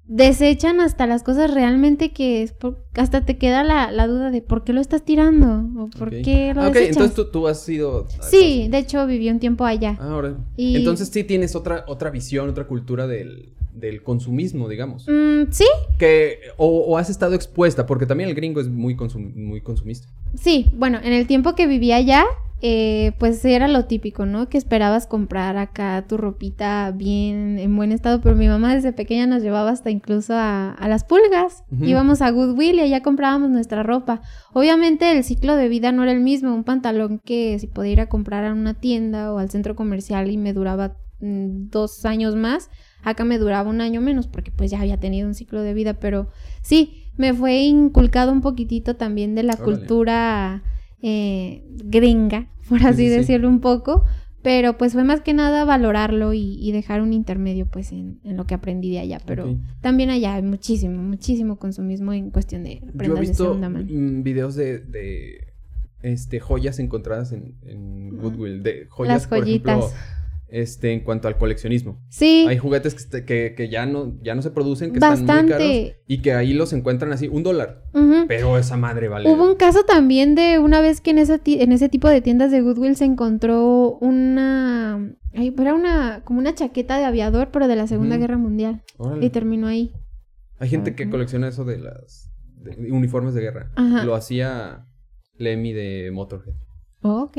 desechan hasta las cosas realmente que es por- hasta te queda la, la duda de por qué lo estás tirando o por qué lo Ah, ok, desechas. entonces tú, tú has sido... Sí, de hecho viví un tiempo allá. Ah, ahora. Y- Entonces sí tienes otra, otra visión, otra cultura del, del consumismo, digamos. Mm, sí, Que, o, o has estado expuesta, porque también el gringo es muy, consum- muy consumista. sí. Bueno, en el tiempo que viví allá, eh, pues era lo típico, ¿no? Que esperabas comprar acá tu ropita bien, en buen estado, pero mi mamá desde pequeña nos llevaba hasta incluso a, a las pulgas. Íbamos a Goodwill y allá comprábamos nuestra ropa. Obviamente el ciclo de vida no era el mismo, un pantalón que si podía ir a comprar a una tienda o al centro comercial y me duraba mm, dos años más, acá me duraba un año menos porque pues ya había tenido un ciclo de vida, pero sí, me fue inculcado un poquitito también de la Órale. cultura eh, gringa, por así sí, sí. decirlo un poco, pero pues fue más que nada valorarlo y, y dejar un intermedio pues en, en lo que aprendí de allá, pero también allá hay muchísimo, muchísimo consumismo en cuestión de Yo he prendas de visto segunda mano. mm, videos de, de este, joyas encontradas en, en. Goodwill. De joyas, Las por ejemplo, joyitas. Este, en cuanto al coleccionismo. Sí, Hay juguetes que, este- que, que ya, no, ya no se producen, que están muy caros. Y que ahí los encuentran así, un dólar. Pero esa madre vale. Hubo un caso también de una vez que en, esa en ese tipo de tiendas de Goodwill se encontró una... ay, era una como una chaqueta de aviador, pero de la Segunda. Guerra Mundial. Órale. Y terminó ahí. Hay gente que colecciona eso de las de uniformes de guerra. Ajá. Lo hacía Lemmy de Motorhead. Oh, ok.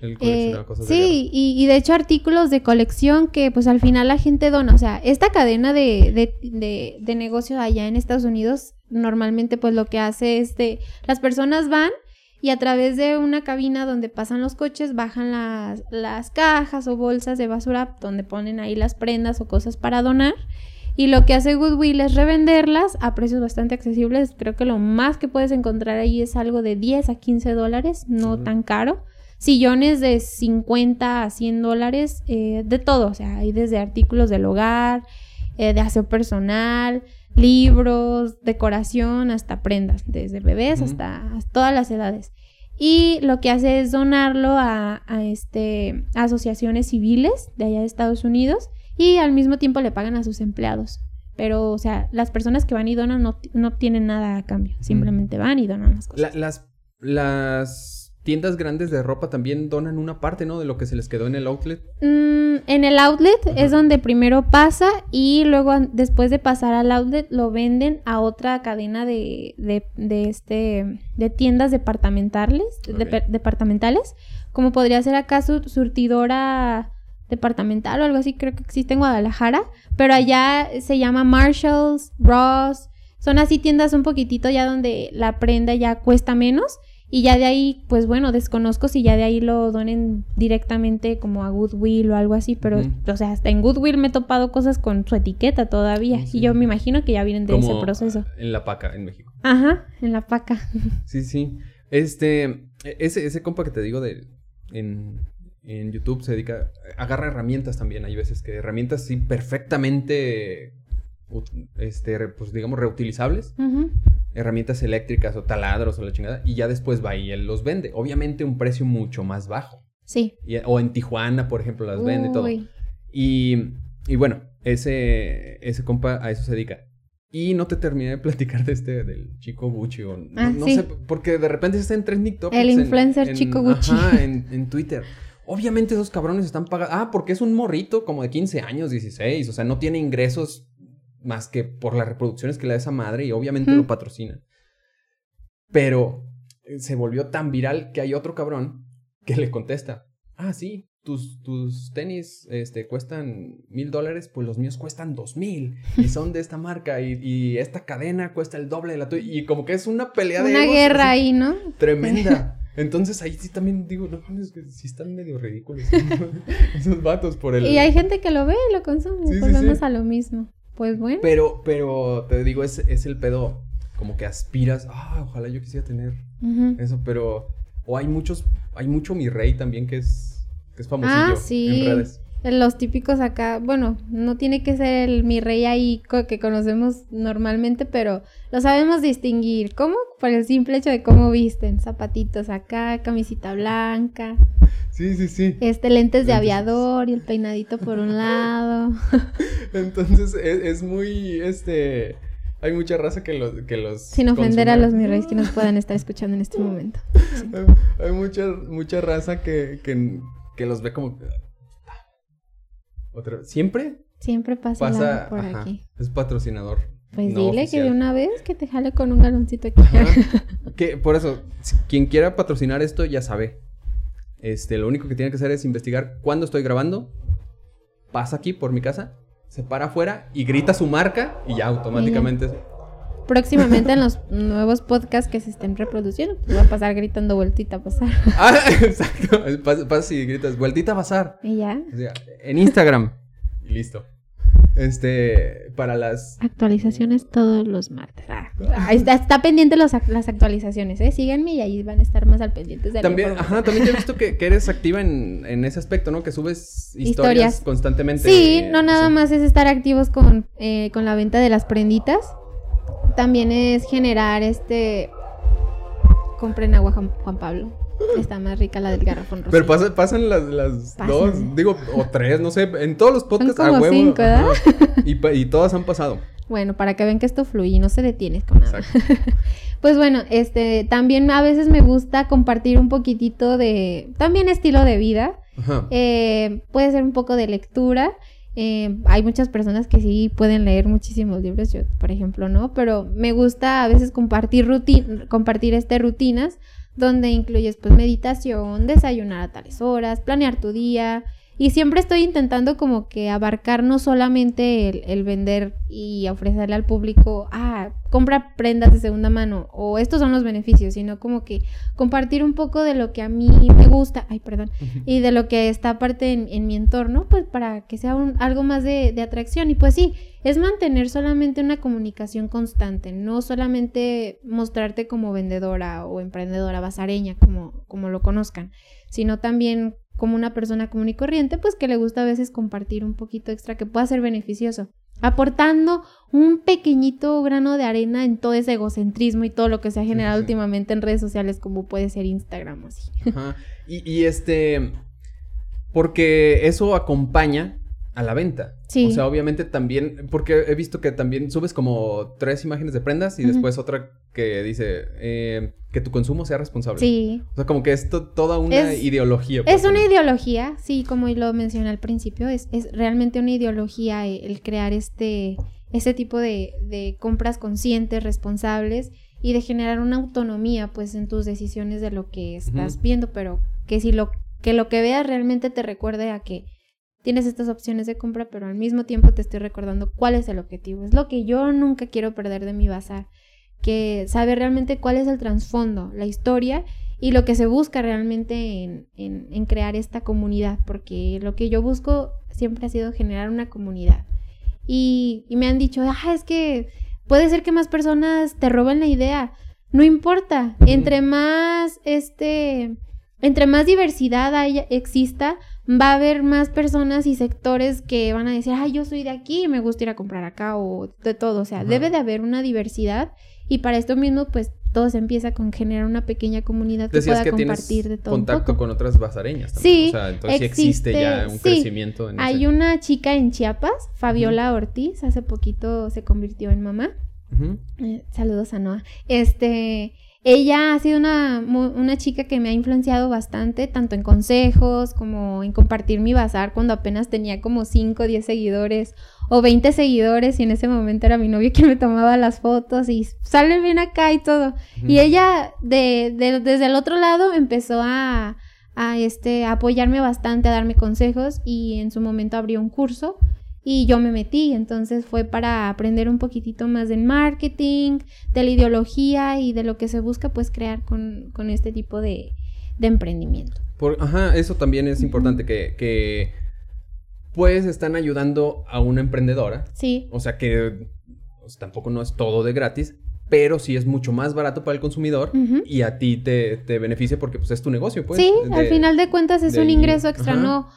Eh, de guerra. sí, y, y de hecho artículos de colección que pues al final la gente dona. O sea, esta cadena de, de, de, de negocio allá en Estados Unidos normalmente pues lo que hace es de... Las personas van y a través de una cabina donde pasan los coches bajan las, las cajas o bolsas de basura donde ponen ahí las prendas o cosas para donar. Y lo que hace Goodwill es revenderlas a precios bastante accesibles. Creo que lo más que puedes encontrar ahí es algo de 10 a 15 dólares, no tan caro. Sillones de 50 a 100 dólares, eh, de todo. O sea, hay desde artículos del hogar, eh, de aseo personal, libros, decoración, hasta prendas, desde bebés Ujú. hasta, hasta todas las edades. Y lo que hace es donarlo a, a, este, a asociaciones civiles de allá de Estados Unidos y al mismo tiempo le pagan a sus empleados. Pero, o sea, las personas que van y donan no, no obtienen nada a cambio. Simplemente van y donan las cosas. La- las, las tiendas grandes de ropa también donan una parte, ¿no? De lo que se les quedó en el outlet. Mm, en el outlet Ajá. es donde primero pasa y luego después de pasar al outlet lo venden a otra cadena de, de, de este de tiendas departamentales, de- departamentales, como podría ser acaso surtidora departamental o algo así, creo que existe en Guadalajara, pero allá se llama Marshalls, Ross, son así tiendas un poquitito ya donde la prenda ya cuesta menos y ya de ahí, pues bueno, desconozco si ya de ahí lo donen directamente como a Goodwill o algo así, pero, o sea, hasta en Goodwill me he topado cosas con su etiqueta todavía. Sí. Y yo me imagino que ya vienen de ese proceso. en La Paca, en México. Ajá, en la paca. Sí, sí. Este, ese, ese compa que te digo de en, en YouTube se dedica, agarra herramientas también. Hay veces que herramientas sí perfectamente, este, pues digamos, reutilizables. Ujú. Herramientas eléctricas o taladros o la chingada. Y ya después va y él los vende. Obviamente un precio mucho más bajo. Sí. Y- o en Tijuana, por ejemplo, las vende y todo. Y, y bueno, ese, ese compa a eso se dedica. Y no te terminé de platicar de este, del chico Gucci. O, no, Ah, no sé, porque de repente está en trending topics. El en- influencer en- chico Gucci. Ajá, en, en Twitter. Obviamente esos cabrones están pagando. Ah, porque es un morrito como de 15 años, 16. O sea, no tiene ingresos más que por las reproducciones que le da esa madre y obviamente lo patrocina. Pero eh, se volvió tan viral que hay otro cabrón que le contesta. Ah, sí, tus, tus tenis este, cuestan mil dólares, pues los míos cuestan dos mil. Y son de esta marca. Y, y esta cadena cuesta el doble de la tuya. Y como que es una pelea de Una egos guerra así ahí, ¿no? Tremenda. Entonces ahí sí también digo, no mames, que sí están medio ridículos esos vatos por el... Y hay gente que lo ve y lo consume. Sí, sí, Volvemos sí. a lo mismo. Pues bueno. Pero, pero te digo, es, es el pedo como que aspiras, ah, ojalá yo quisiera tener eso, pero... O hay muchos, hay mucho mi rey también que es, que es famosillo Ah, sí. en redes. Los típicos acá, bueno, no tiene que ser el mi rey ahí que conocemos normalmente, pero lo sabemos distinguir. ¿Cómo? Por el simple hecho de cómo visten. Zapatitos acá, camisita blanca, Sí, sí, sí. este lentes de aviador y el peinadito por un lado. Entonces es, es muy, este... Hay mucha raza que los... Que los Sin ofender a los mi reyes que nos puedan estar escuchando en este momento. Hay, hay mucha, mucha raza que, que, que los ve como... Otra. ¿Siempre? Siempre pasa, Pasa... por ajá, aquí. es patrocinador. Pues no dile que de una vez que te jale con un galoncito aquí. Que por eso, si- quien quiera patrocinar esto ya sabe. Este, lo único que tiene que hacer es investigar cuándo estoy grabando. Pasa aquí por mi casa, se para afuera y grita su marca y ya automáticamente. Próximamente en los nuevos podcasts que se estén reproduciendo, pues va a pasar gritando vueltita a pasar. Ah, exacto. Pasa, pasa y gritas, vueltita a bazar. Y ya. O sea, en Instagram. Y listo. Este, para las. Actualizaciones todos los martes. Ah, está, está pendiente los las actualizaciones, ¿eh? Síganme y ahí van a estar más al pendiente de la También, ajá, también te he visto que, que eres activa en, en ese aspecto, ¿no? Que subes historias, Historias. constantemente. Sí, eh, no nada así. más es estar activos con, eh, con la venta de las prenditas. También es generar este. Compren agua Juan, Pablo. Está más rica la del garrafón rosa. Pero pasa- pasan las, las Pasan. dos, digo, o tres, no sé, en todos los podcasts como a huevo. cinco, ¿verdad? y, todas han pasado. Bueno, para que vean que esto fluye y no se detiene con nada. Exacto. Pues bueno, este, también a veces me gusta compartir un poquitito de, también estilo de vida. Ajá. Eh, puede ser un poco de lectura. Eh, hay muchas personas que sí pueden leer muchísimos libros, yo por ejemplo no, pero me gusta a veces compartir, rutin compartir este rutinas donde incluyes pues meditación, desayunar a tales horas, planear tu día, y siempre estoy intentando como que abarcar no solamente el, vender y ofrecerle al público, ah, compra prendas de segunda mano o estos son los beneficios, sino como que compartir un poco de lo que a mí me gusta, ay, perdón, y de lo que está aparte en, mi entorno, pues para que sea un, algo más de, de atracción. Y pues sí, es mantener solamente una comunicación constante, no solamente mostrarte como vendedora o emprendedora basareña, como, como lo conozcan, sino también como una persona común y corriente, pues que le gusta a veces compartir un poquito extra que pueda ser beneficioso, aportando un pequeñito grano de arena en todo ese egocentrismo y todo lo que se ha generado últimamente en redes sociales como puede ser Instagram o así. Ajá. Y, y este, porque eso acompaña a la venta. Sí. O sea, obviamente también, porque he visto que también subes como tres imágenes de prendas y después otra que dice eh, que tu consumo sea responsable. Sí. O sea, como que es toda una ideología. Es una ideología, sí, como lo mencioné al principio, es, es realmente una ideología el, crear este, este tipo de, de compras conscientes, responsables y de generar una autonomía pues en tus decisiones de lo que estás viendo, pero que si lo que lo que veas realmente te recuerde a que tienes estas opciones de compra, pero al mismo tiempo te estoy recordando cuál es el objetivo. Es lo que yo nunca quiero perder de mi bazar, que sabe realmente cuál es el trasfondo, la historia y lo que se busca realmente en, en, crear esta comunidad, porque lo que yo busco siempre ha sido generar una comunidad. Y, y me han dicho, ah, es que puede ser que más personas te roben la idea. No importa, entre más este entre más diversidad haya, exista, va a haber más personas y sectores que van a decir, ay, yo soy de aquí y me gusta ir a comprar acá o de todo. O sea, debe de haber una diversidad y para esto mismo, pues todo se empieza con generar una pequeña comunidad que pueda compartir de todo. Contacto con otras basareñas también. Sí. O sea, entonces existe, ya un crecimiento en Hay una chica en Chiapas, Fabiola Ortiz, hace poquito se convirtió en mamá. Eh, saludos a Noah. Este ella ha sido una, una, chica que me ha influenciado bastante, tanto en consejos como en compartir mi bazar cuando apenas tenía como 5 o 10 seguidores o 20 seguidores y en ese momento era mi novio quien me tomaba las fotos y sale bien acá y todo. Y ella de, desde el otro lado empezó a, a, este, a apoyarme bastante, a darme consejos y en su momento abrió un curso y yo me metí, entonces fue para aprender un poquitito más del marketing, de la ideología y de lo que se busca pues crear con, este tipo de, emprendimiento. Por, ajá, eso también es importante que, que pues están ayudando a una emprendedora. Sí. O sea que pues, tampoco no es todo de gratis, pero sí es mucho más barato para el consumidor y a ti te, te, beneficia porque pues es tu negocio, pues. Sí, al final de cuentas es un ingreso extra, no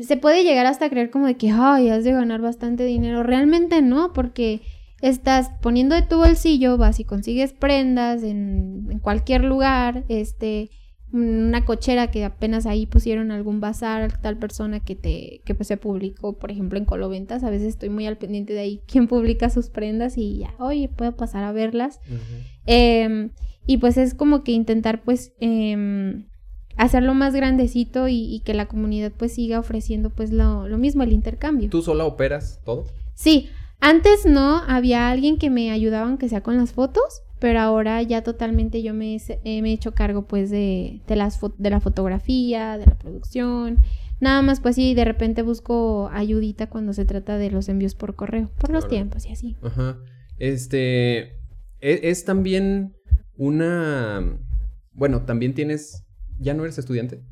se puede llegar hasta creer como de que, ay, has de ganar bastante dinero. Realmente no, porque estás poniendo de tu bolsillo, vas y consigues prendas en, cualquier lugar, este, una cochera que apenas ahí pusieron algún bazar, tal persona que te, que pues se publicó, por ejemplo, en Coloventas, a veces estoy muy al pendiente de ahí quién publica sus prendas y ya, oye, puedo pasar a verlas. Em, y pues es como que intentar pues eh, hacerlo más grandecito y, que la comunidad pues siga ofreciendo pues lo, mismo, el intercambio. ¿Tú sola operas todo? Sí, antes no, había alguien que me ayudaba aunque sea con las fotos, pero ahora ya totalmente yo me, he hecho cargo pues de, de, las de la fotografía, de la producción. Nada más pues sí, de repente busco ayudita cuando se trata de los envíos por correo, por los tiempos y así. Ajá. Este, es, es también una... Bueno, también tienes ¿Ya no eres estudiante?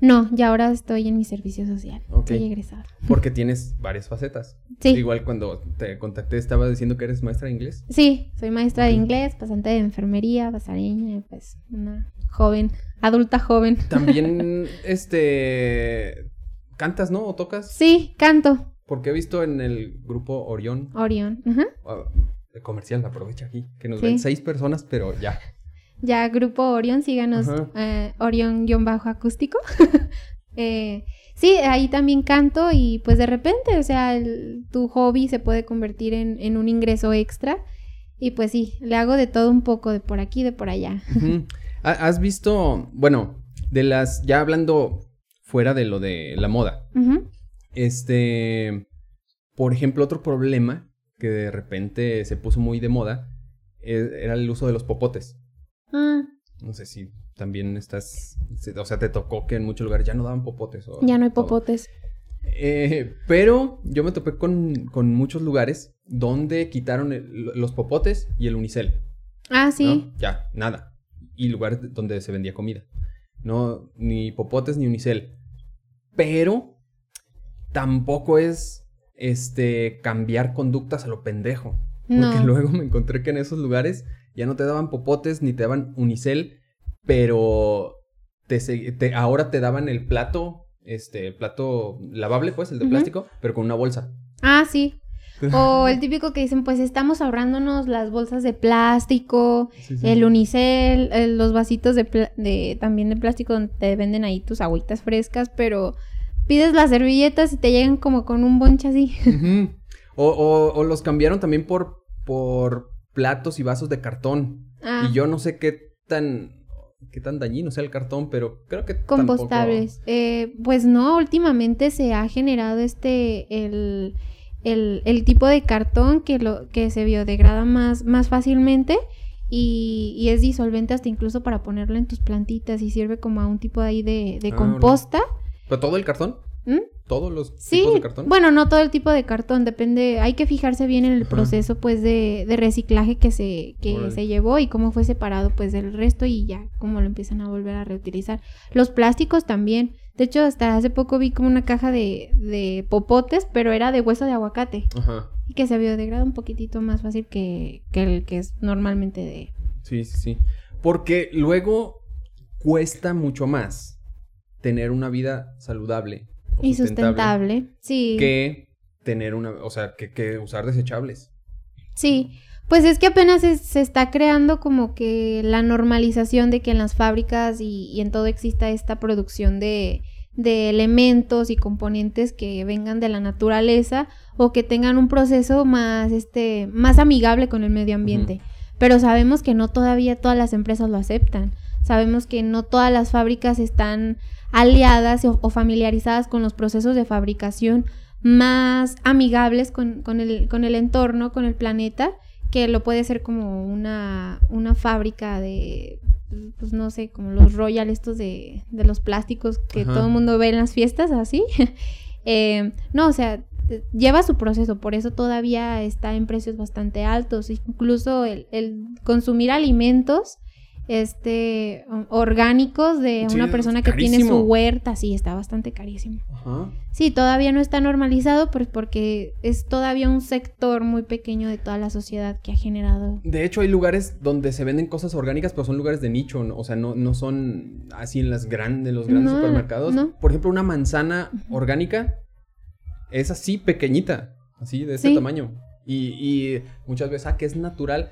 No, ya ahora estoy en mi servicio social. Soy egresada. Porque tienes varias facetas. Sí. Igual cuando te contacté estaba diciendo que eres maestra de inglés. Sí, soy maestra de inglés, pasante de enfermería, basareña, pues una joven, adulta joven. También, este, cantas, ¿no? ¿O tocas? Sí, canto. Porque he visto en el grupo Orión. Orión, ajá. Ah, comercial, aprovecha aquí, que nos ven seis personas, pero ya. Ya, Grupo Orión, síganos, eh, Orión-acústico. eh, sí, ahí también canto y pues de repente, o sea, tu hobby se puede convertir en, un ingreso extra. Y pues sí, le hago de todo un poco, de por aquí, de por allá. ¿Has visto, bueno, de las, ya hablando fuera de lo de la moda, este, por ejemplo, otro problema que de repente se puso muy de moda e- era el uso de los popotes. Ah, No sé si también estás, o sea, te tocó que en muchos lugares ya no daban popotes. o ya no hay popotes. Eh, pero yo me topé con, con muchos lugares donde quitaron el- los popotes y el unicel. Ah, ¿no? sí. Ya, nada. Y lugares donde se vendía comida. No, ni popotes ni unicel. Pero tampoco es este cambiar conductas a lo pendejo. Porque luego me encontré que en esos lugares ya no te daban popotes ni te daban unicel, pero te, te- ahora te daban el plato, este, el plato lavable, pues, el de plástico, pero con una bolsa. Ah, sí. O el típico que dicen, pues estamos ahorrándonos las bolsas de plástico, Sí, sí. el unicel, el- los vasitos de, de- también de plástico donde te venden ahí tus agüitas frescas, pero pides las servilletas y te llegan como con un bonche así. O, o- o los cambiaron también por, por platos y vasos de cartón. Ah, Y yo no sé qué tan, qué tan dañino sea el cartón, pero creo que tampoco- compostables. Eh, pues no, últimamente se ha generado este el, el, el tipo de cartón que lo que se biodegrada más, más fácilmente y, y es disolvente hasta incluso para ponerlo en tus plantitas y sirve como a un tipo ahí de, de Ah, composta. ¿Pero todo el cartón? ¿Mm? ¿Todos los Sí, tipos de cartón? bueno, no todo el tipo de cartón, depende, hay que fijarse bien en el Ajá. proceso pues de, de reciclaje que se, que se llevó y cómo fue separado pues del resto y ya cómo lo empiezan a volver a reutilizar. Los plásticos también, de hecho hasta hace poco vi como una caja de, de popotes, pero era de hueso de aguacate Ajá. y que se biodegrada un poquitito más fácil que, que el que es normalmente de... Sí, sí, sí. Porque luego cuesta mucho más tener una vida saludable Y sustentable, sí. que tener una, o sea, que, que usar desechables. Sí, pues es que apenas se, se está creando como que la normalización de que en las fábricas y, y en todo exista esta producción de, de elementos y componentes que vengan de la naturaleza o que tengan un proceso más, este, más amigable con el medio ambiente. Pero sabemos que no todavía todas las empresas lo aceptan. Sabemos que no todas las fábricas están aliadas o, o familiarizadas con los procesos de fabricación más amigables con, con el, con el entorno, con el planeta, que lo puede ser como una, una fábrica de, pues no sé, como los Royal estos de, de los plásticos que Ajá. todo el mundo ve en las fiestas, así. Eh, no, o sea, lleva su proceso, por eso todavía está en precios bastante altos. Incluso el, el consumir alimentos este orgánicos de Sí, una persona que tiene su huerta, sí, está bastante carísimo. Ajá. Sí, todavía no está normalizado, pues porque es todavía un sector muy pequeño de toda la sociedad que ha generado. De hecho, hay lugares donde se venden cosas orgánicas, pero son lugares de nicho, ¿no? o sea, no, no son así en las grandes, los grandes No, supermercados. no. Por ejemplo, una manzana orgánica es así pequeñita, así de este Sí. tamaño. Y, y muchas veces, ah, que es natural.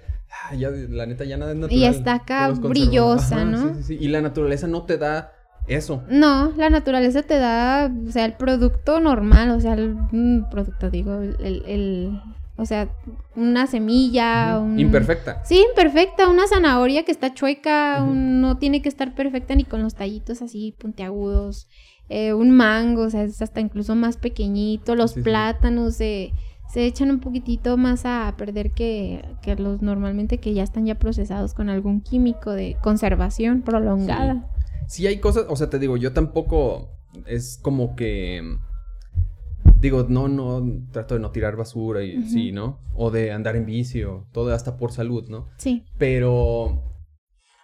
Ah, ya, la neta, ya nada es natural. Y está acá brillosa, Ajá, ¿no? Sí, sí, sí. Y la naturaleza no te da eso. No, la naturaleza te da, o sea, el producto normal, o sea, el mm, producto, digo, el, o sea, una semilla, un... Imperfecta. Sí, imperfecta, una zanahoria que está chueca, un- no tiene que estar perfecta ni con los tallitos así puntiagudos, eh, un mango, o sea, es hasta incluso más pequeñito, los Sí, sí. plátanos se, echan un poquitito más a perder que, que los normalmente que ya están ya procesados con algún químico de conservación prolongada. Sí hay cosas, o sea, te digo, yo tampoco es como que digo, no, no, trato de no tirar basura y sí, ¿no? O de andar en vicio, todo hasta por salud, ¿no? Sí. Pero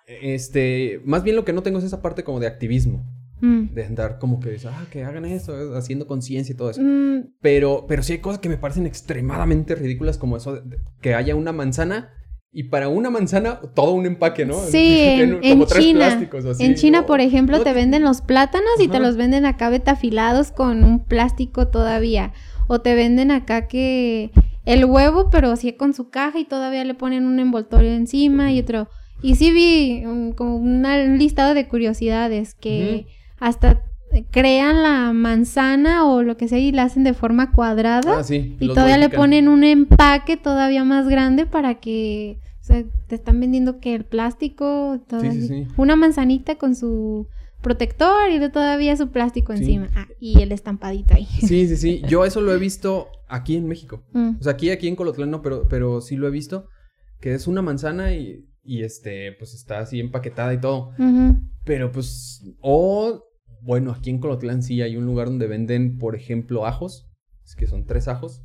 este, más bien lo que no tengo es esa parte como de activismo, Mm. de andar como que ah, que hagan eso, haciendo conciencia y todo eso. Mm, Pero pero sí hay cosas que me parecen extremadamente ridículas como eso de- de que haya una manzana y para una manzana todo un empaque, ¿no? Sí, en, Como en tres China. plásticos, así. En China, No, por ejemplo, no te venden los plátanos y te los venden acá betafilados con un plástico todavía. O te venden acá que el huevo, pero sí con su caja y todavía le ponen un envoltorio encima y otro. Y sí vi como una- un listado de curiosidades que hasta crean la manzana o lo que sea y la hacen de forma cuadrada. Ah, sí. Y todavía le ponen un empaque todavía más grande para que, o sea, te están vendiendo que el plástico, todo Sí, sí, una manzanita con su protector y todavía su plástico encima. Ah, y el estampadito ahí. Sí, sí, sí. Yo eso lo he visto aquí en México. Mm. O sea, aquí, aquí en Colotlán no, pero, pero sí lo he visto. Que es una manzana y, y este, pues está así empaquetada y todo. Pero pues, o, bueno, aquí en Colotlán sí hay un lugar donde venden, por ejemplo, ajos. Es que son tres ajos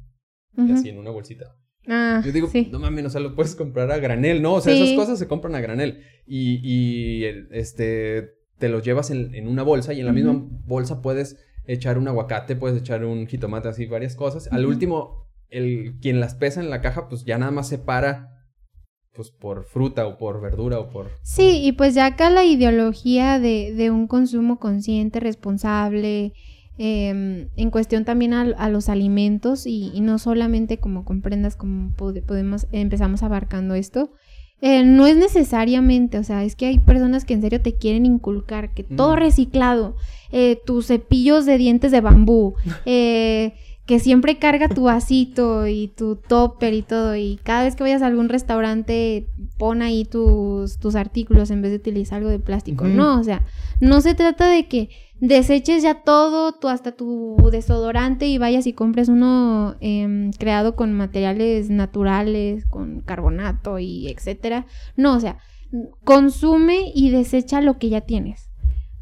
y así en una bolsita. Ah, Yo digo, sí. no mames, o sea, lo puedes comprar a granel, ¿no? O sea, Sí. esas cosas se compran a granel. Y, y el- este, te los llevas en, en una bolsa y en la misma bolsa puedes echar un aguacate, puedes echar un jitomate, así varias cosas. Al último, el, quien las pesa en la caja, pues ya nada más separa, pues por fruta o por verdura o por... Sí, y pues ya acá la ideología de, de un consumo consciente, responsable, em, en cuestión también a, a los alimentos y, y no solamente como comprendas como pode- podemos, empezamos abarcando esto. eh, no es necesariamente, o sea, es que hay personas que en serio te quieren inculcar que todo Mm. reciclado, eh, tus cepillos de dientes de bambú, eh, que siempre carga tu vasito y tu topper y todo, y cada vez que vayas a algún restaurante pon ahí tus, tus artículos en vez de utilizar algo de plástico. No, o sea, no se trata de que deseches ya todo, tu, hasta tu desodorante y vayas y compres uno em, creado con materiales naturales, con carbonato y etcétera. No, o sea, consume y desecha lo que ya tienes.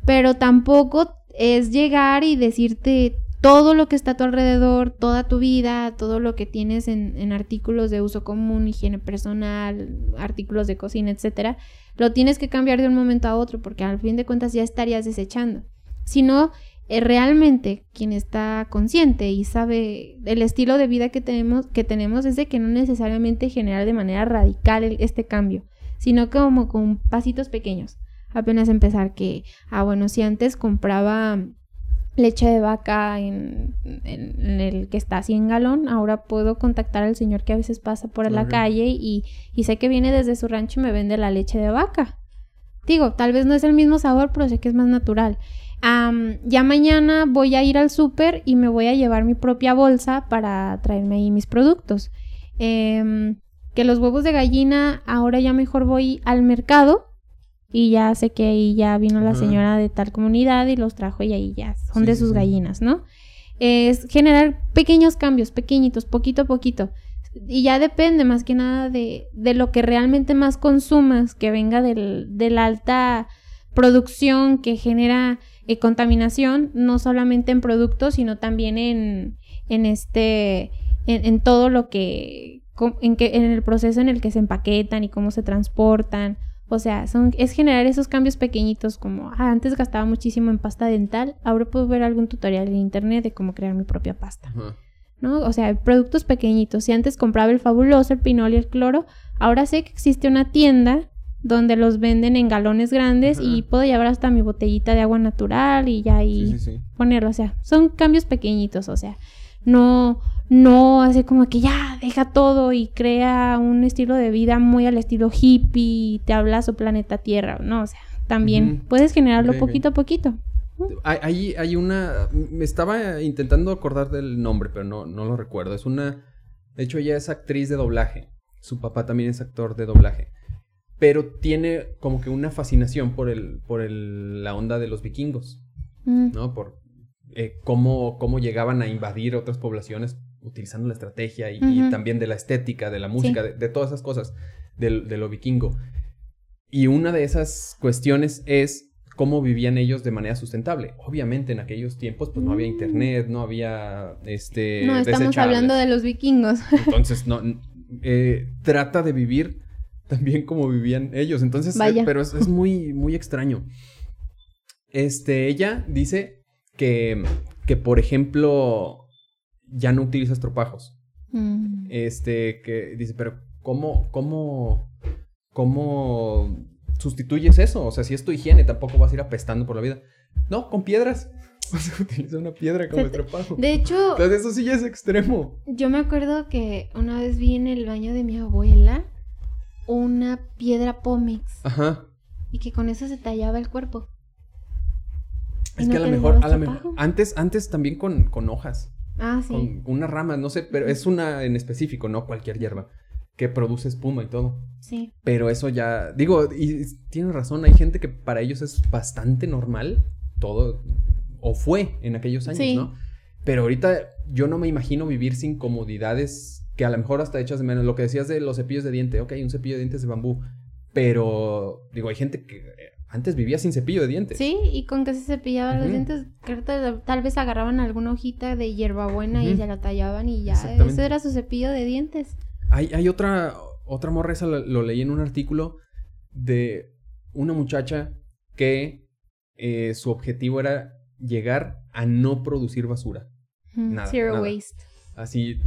Pero tampoco es llegar y decirte todo lo que está a tu alrededor, toda tu vida, todo lo que tienes en, artículos de uso común, higiene personal, artículos de cocina, etcétera, lo tienes que cambiar de un momento a otro porque al fin de cuentas ya estarías desechando. Si no, eh, realmente quien está consciente y sabe el estilo de vida que tenemos, que tenemos es de que no necesariamente generar de manera radical este cambio, sino como con pasitos pequeños. Apenas empezar que, ah, bueno, si antes compraba leche de vaca en, en- en el que está así en galón, ahora puedo contactar al señor que a veces pasa por la calle y, y sé que viene desde su rancho y me vende la leche de vaca. Digo, tal vez no es el mismo sabor, pero sé que es más natural. Ya mañana voy a ir al súper y me voy a llevar mi propia bolsa para traerme ahí mis productos. Em, que los huevos de gallina, ahora ya mejor voy al mercado y ya sé que ahí ya vino la señora de tal comunidad y los trajo y ahí ya son Sí, de sus sí. gallinas, ¿no? Es generar pequeños cambios, pequeñitos, poquito a poquito. Y ya depende más que nada de, de lo que realmente más consumas, que venga del, de la alta producción que genera eh, contaminación, no solamente en productos, sino también en, en este, en, en todo lo que, en que, en el proceso en el que se empaquetan y cómo se transportan. O sea, son, es generar esos cambios pequeñitos como, ah, antes gastaba muchísimo en pasta dental, ahora puedo ver algún tutorial en internet de cómo crear mi propia pasta. ¿no? O sea, productos pequeñitos. Si antes compraba el fabuloso, el pinol y el cloro, ahora sé que existe una tienda donde los venden en galones grandes y puedo llevar hasta mi botellita de agua natural y ya ahí Sí, sí, sí. ponerlo. O sea, son cambios pequeñitos, o sea, no, no hace como que ya deja todo y crea un estilo de vida muy al estilo hippie y te habla su planeta Tierra, ¿no? O sea, también puedes generarlo poquito a poquito. Hay, hay, hay una. Me estaba intentando acordar del nombre, pero no, no lo recuerdo. Es una. De hecho, ella es actriz de doblaje. Su papá también es actor de doblaje. Pero tiene como que una fascinación por el, por el, la onda de los vikingos, Mm, ¿no? Por eh, cómo, cómo llegaban a invadir otras poblaciones utilizando la estrategia y, también de la estética, de la música, de, de todas esas cosas del- de, lo vikingo. Y una de esas cuestiones es cómo vivían ellos de manera sustentable. Obviamente en aquellos tiempos pues no había Mm. internet, no había este No, estamos hablando de los vikingos. Entonces no eh, trata de vivir también como vivían ellos. Entonces, eh, pero es, es muy muy extraño. Este, ella dice que que por ejemplo ya no utiliza estropajos. Mm. Este, que dice, pero ¿cómo, cómo, cómo sustituyes eso? O sea, si es tu higiene, tampoco vas a ir apestando por la vida. No, con piedras. O sea, utiliza una piedra como estropajo. De hecho, Entonces, eso sí ya es extremo. yo me acuerdo que una vez vi en el baño de mi abuela una piedra pómex Ajá. y que con eso se tallaba el cuerpo. Es ¿Y no que a lo mejor, a lo mejor, antes, antes también con, con hojas, Ah, sí. con unas ramas, no sé, pero es una en específico, no cualquier hierba. que produce espuma y todo. Sí. Pero eso ya, digo, y tienes razón, hay gente que para ellos es bastante normal todo, o fue en aquellos años, Sí. ¿no? Pero ahorita yo no me imagino vivir sin comodidades que a lo mejor hasta echas de menos. Lo que decías de los cepillos de diente, ok, un cepillo de dientes de bambú, pero digo, hay gente que antes vivía sin cepillo de dientes. Sí, y con que se cepillaban los dientes, creo que tal, tal vez agarraban alguna hojita de hierbabuena y se la tallaban y ya, eso era su cepillo de dientes. Hay, hay otra, otra morra, esa lo, lo leí en un artículo de una muchacha que eh, su objetivo era llegar a no producir basura. Nada, Zero nada. waste. Así,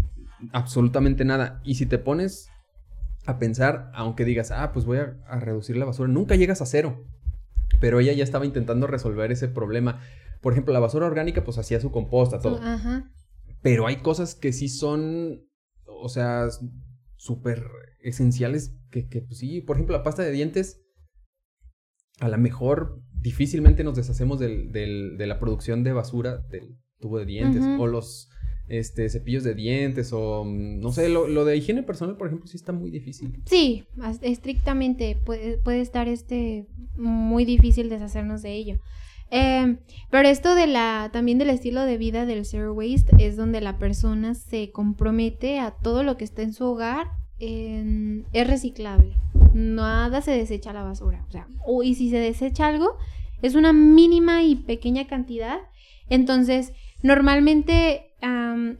absolutamente nada. Y si te pones a pensar, aunque digas, ah, pues voy a, a reducir la basura, nunca llegas a cero. Pero ella ya estaba intentando resolver ese problema. Por ejemplo, la basura orgánica, pues hacía su composta, todo. Ajá. Pero hay cosas que sí son, o sea, súper esenciales que, que, pues sí, por ejemplo, la pasta de dientes, a lo mejor difícilmente nos deshacemos del, del- de la producción de basura del tubo de dientes o los este, cepillos de dientes o mm, no sé, lo, lo de higiene personal, por ejemplo, sí está muy difícil. Sí, estrictamente puede, puede estar este muy difícil deshacernos de ello. Eh, pero esto de la también del estilo de vida del zero waste es donde la persona se compromete a todo lo que está en su hogar es reciclable. Nada se desecha a la basura. O sea, y si se desecha algo, es una mínima y pequeña cantidad. Entonces, normalmente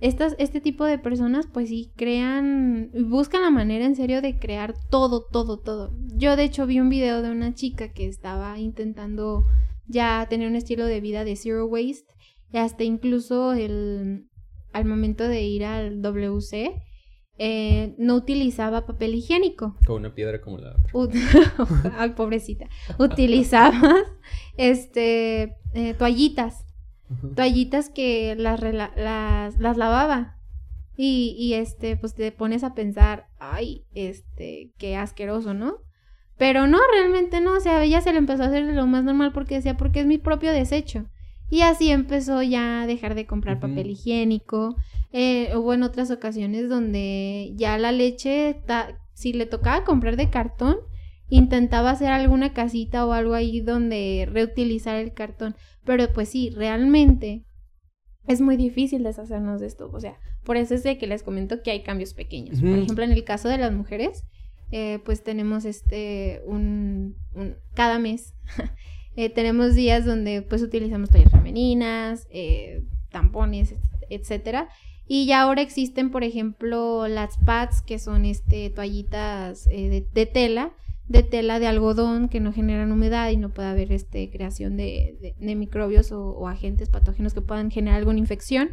estas, este tipo de personas, pues sí, crean, buscan la manera en serio de crear todo, todo, todo. Yo de hecho vi un video de una chica que estaba intentando ya tener un estilo de vida de zero waste, y hasta incluso el, al momento de ir al WC, eh, no utilizaba papel higiénico. Con una piedra como la otra. Ay, pobrecita. Utilizabas este eh, toallitas. Toallitas que las, rela- las, las lavaba. Y, y este, pues te pones a pensar, ay, este, qué asqueroso, ¿no? Pero no, realmente no. O sea, ella se le empezó a hacer lo más normal porque decía, porque es mi propio desecho. Y así empezó ya a dejar de comprar papel higiénico. Eh, hubo en otras ocasiones donde ya la leche, ta- si le tocaba comprar de cartón, intentaba hacer alguna casita o algo ahí donde reutilizar el cartón. Pero pues sí, realmente es muy difícil deshacernos de esto. O sea, por eso es de que les comento que hay cambios pequeños. Por ejemplo, en el caso de las mujeres, eh, pues tenemos este un, un- cada mes eh, tenemos días donde pues utilizamos toallas femeninas, eh, tampones, et- etcétera. Y ya ahora existen, por ejemplo, las pads, que son este toallitas eh, de, de tela, de tela de algodón que no generan humedad y no puede haber este creación de, de- microbios o, o agentes patógenos que puedan generar alguna infección.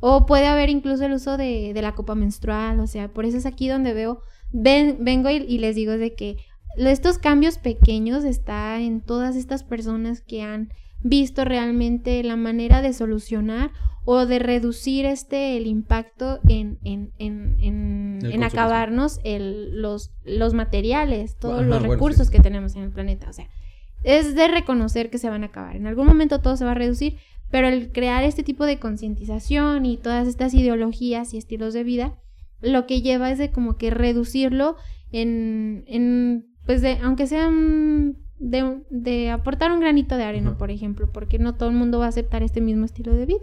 O puede haber incluso el uso de, de la copa menstrual, o sea, por eso es aquí donde veo, ven, vengo y, y les digo de que estos cambios pequeños está en todas estas personas que han visto realmente la manera de solucionar o de reducir este el impacto en, en, en, en, El en acabarnos el, los, los materiales, todos Ajá, los bueno, recursos sí. que tenemos en el planeta. O sea, es de reconocer que se van a acabar. En algún momento todo se va a reducir, pero el crear este tipo de concientización y todas estas ideologías y estilos de vida, lo que lleva es de como que reducirlo en, en pues de, aunque sean de, de aportar un granito de arena, Ajá. por ejemplo, porque no todo el mundo va a aceptar este mismo estilo de vida.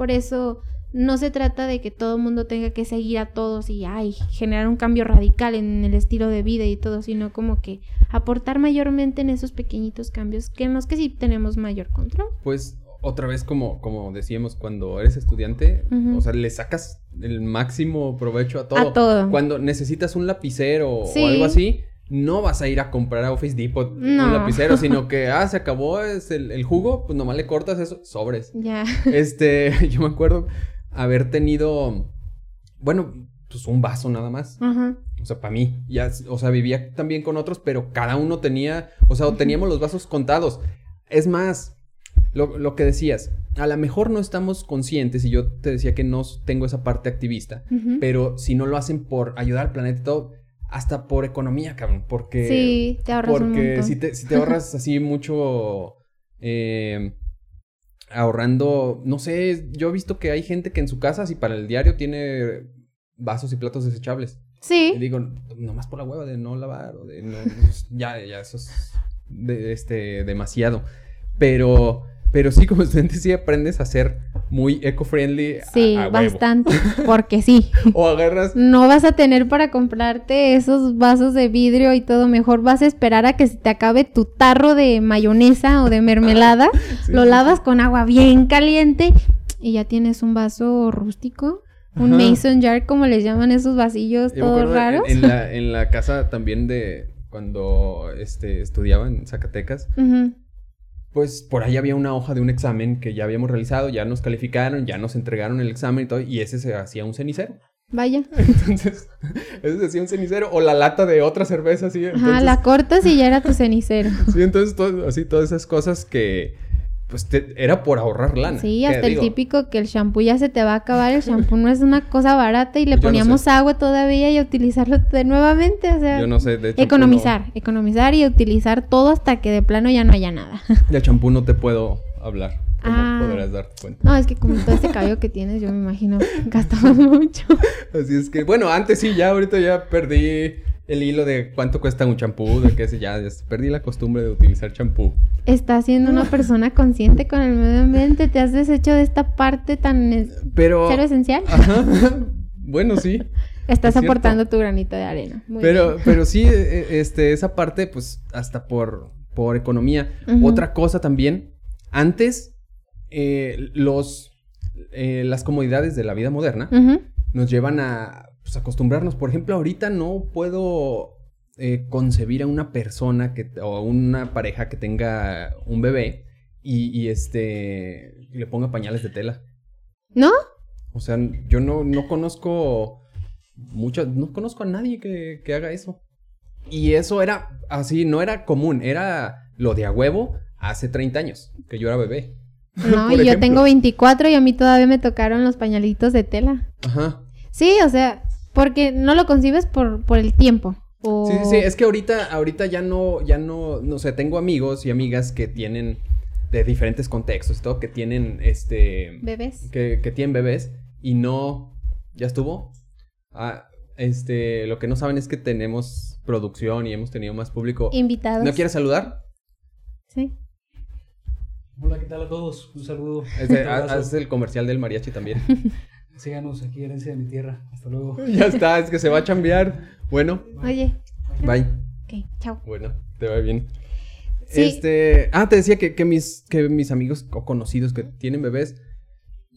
Por eso no se trata de que todo el mundo tenga que seguir a todos y ay, generar un cambio radical en el estilo de vida y todo, sino como que aportar mayormente en esos pequeñitos cambios que en los que sí tenemos mayor control. Pues otra vez como, como decíamos, cuando eres estudiante, o sea, le sacas el máximo provecho a todo. A todo. Cuando necesitas un lapicero Sí. o algo así, no vas a ir a comprar a Office Depot No. un lapicero, sino que, ah, se acabó es el, el jugo, pues nomás le cortas eso, sobres. Ya. Este, yo me acuerdo haber tenido, bueno, pues un vaso nada más. Ajá. O sea, para mí, ya, o sea, vivía también con otros, pero cada uno tenía, o sea, teníamos los vasos contados. Es más, lo, lo que decías, a lo mejor no estamos conscientes, y yo te decía que no tengo esa parte activista, pero si no lo hacen por ayudar al planeta y todo, hasta por economía, cabrón, porque... Sí, te ahorras Porque si te, si te ahorras así mucho eh, ahorrando, no sé, yo he visto que hay gente que en su casa, así para el diario, tiene vasos y platos desechables. Sí. Y digo, nomás por la hueva de no lavar o de no, pues, ya, ya, eso es de- este, demasiado. Pero, pero sí, como estudiante sí aprendes a ser muy eco-friendly Sí, a bastante. Porque sí. O agarras No vas a tener para comprarte esos vasos de vidrio y todo. Mejor vas a esperar a que se te acabe tu tarro de mayonesa o de mermelada. Sí, lo sí, lavas con agua bien caliente y ya tienes un vaso rústico. Un Ajá. mason jar, como les llaman esos vasillos Yo todos en- raros. En, la, en la casa también de cuando este, estudiaba en Zacatecas. Pues por ahí había una hoja de un examen que ya habíamos realizado, ya nos calificaron, ya nos entregaron el examen y todo, y ese se hacía un cenicero. Vaya. Entonces, ese se hacía un cenicero o la lata de otra cerveza, así. Ajá, Entonces, la cortas y ya era tu cenicero. Sí, entonces, todo- así, todas esas cosas que, pues, te- era por ahorrar lana. Sí, hasta el digo, típico que el shampoo ya se te va a acabar. El shampoo no es una cosa barata y le Yo no poníamos sé. agua todavía y a utilizarlo de nuevamente. O sea, Yo no sé, de economizar, economizar y utilizar todo hasta que de plano ya no haya nada. de champú no te puedo hablar, Ah. podrás darte cuenta. No, es que con todo este cabello que tienes, yo me imagino, gastamos mucho. Así es que, bueno, antes sí, ya ahorita ya perdí el hilo de cuánto cuesta un champú, de qué sé, ya, ya perdí la costumbre de utilizar champú. Estás siendo una persona consciente con el medio ambiente, te has deshecho de esta parte tan es- Pero... cero esencial. Ajá. bueno, sí. Estás es cierto. aportando tu granito de arena. Muy Pero, bien. pero sí, eh, este, esa parte, pues, hasta por, por economía. Otra cosa también, antes, eh, los, eh, las comodidades de la vida moderna nos llevan a pues, acostumbrarnos. Por ejemplo, ahorita no puedo eh, concebir a una persona que, o una pareja que tenga un bebé y, y, este, y le ponga pañales de tela. ¿No? O sea, yo no, no conozco mucho, no conozco a nadie que, que haga eso. Y eso era así, no era común, era lo de a huevo hace 30 años, que yo era bebé. No, y yo ejemplo. tengo 24 y a mí todavía me tocaron los pañalitos de tela. Ajá. Sí, o sea, porque no lo concibes por, por el tiempo. O... Sí, sí, sí, es que ahorita, ahorita ya no, ya no, no sé, tengo amigos y amigas que tienen de diferentes contextos y todo, que tienen, este, Bebés. que, que tienen bebés y no, ¿ya estuvo? Ah, este, lo que no saben es que tenemos producción y hemos tenido más público. Invitados. ¿No quieres saludar? Sí. Hola, ¿qué tal a todos? Un saludo. Este, haz el comercial del mariachi también. Síganos aquí, herencia de mi tierra. Hasta luego. ya está, es que se va a chambear. Bueno, Oye, bye. ok, chao. Bueno, te va bien. Sí. Este, ah, te decía que, que mis, que mis amigos o conocidos que tienen bebés,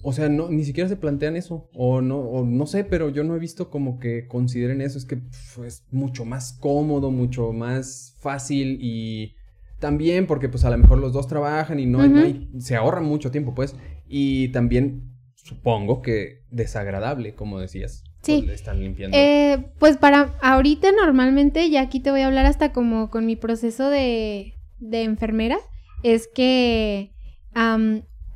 o sea, no, ni siquiera se plantean eso, o no, o no sé, pero yo no he visto como que consideren eso, es que es mucho más cómodo, mucho más fácil y también porque pues a lo mejor los dos trabajan y no, hay- no hay- se ahorra mucho tiempo, pues, y también supongo que desagradable, como decías. Sí. pues, le están limpiando. Eh, pues para ahorita normalmente, ya aquí te voy a hablar hasta como con mi proceso de, de enfermera, es que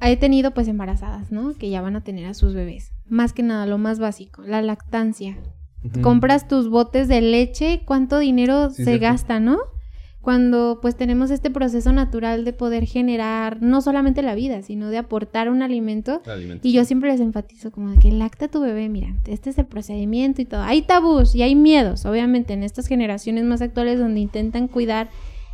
he tenido pues embarazadas, ¿no? Que ya van a tener a sus bebés. Más que nada, lo más básico, la lactancia. Compras tus botes de leche, ¿cuánto dinero Sí, se cierto. gasta, no? Cuando pues tenemos este proceso natural de poder generar no solamente la vida, sino de aportar un alimento Alimentos. y yo siempre les enfatizo como de que lacta tu bebé, mira, este es el procedimiento y todo. Hay tabús y hay miedos, obviamente, en estas generaciones más actuales donde intentan cuidar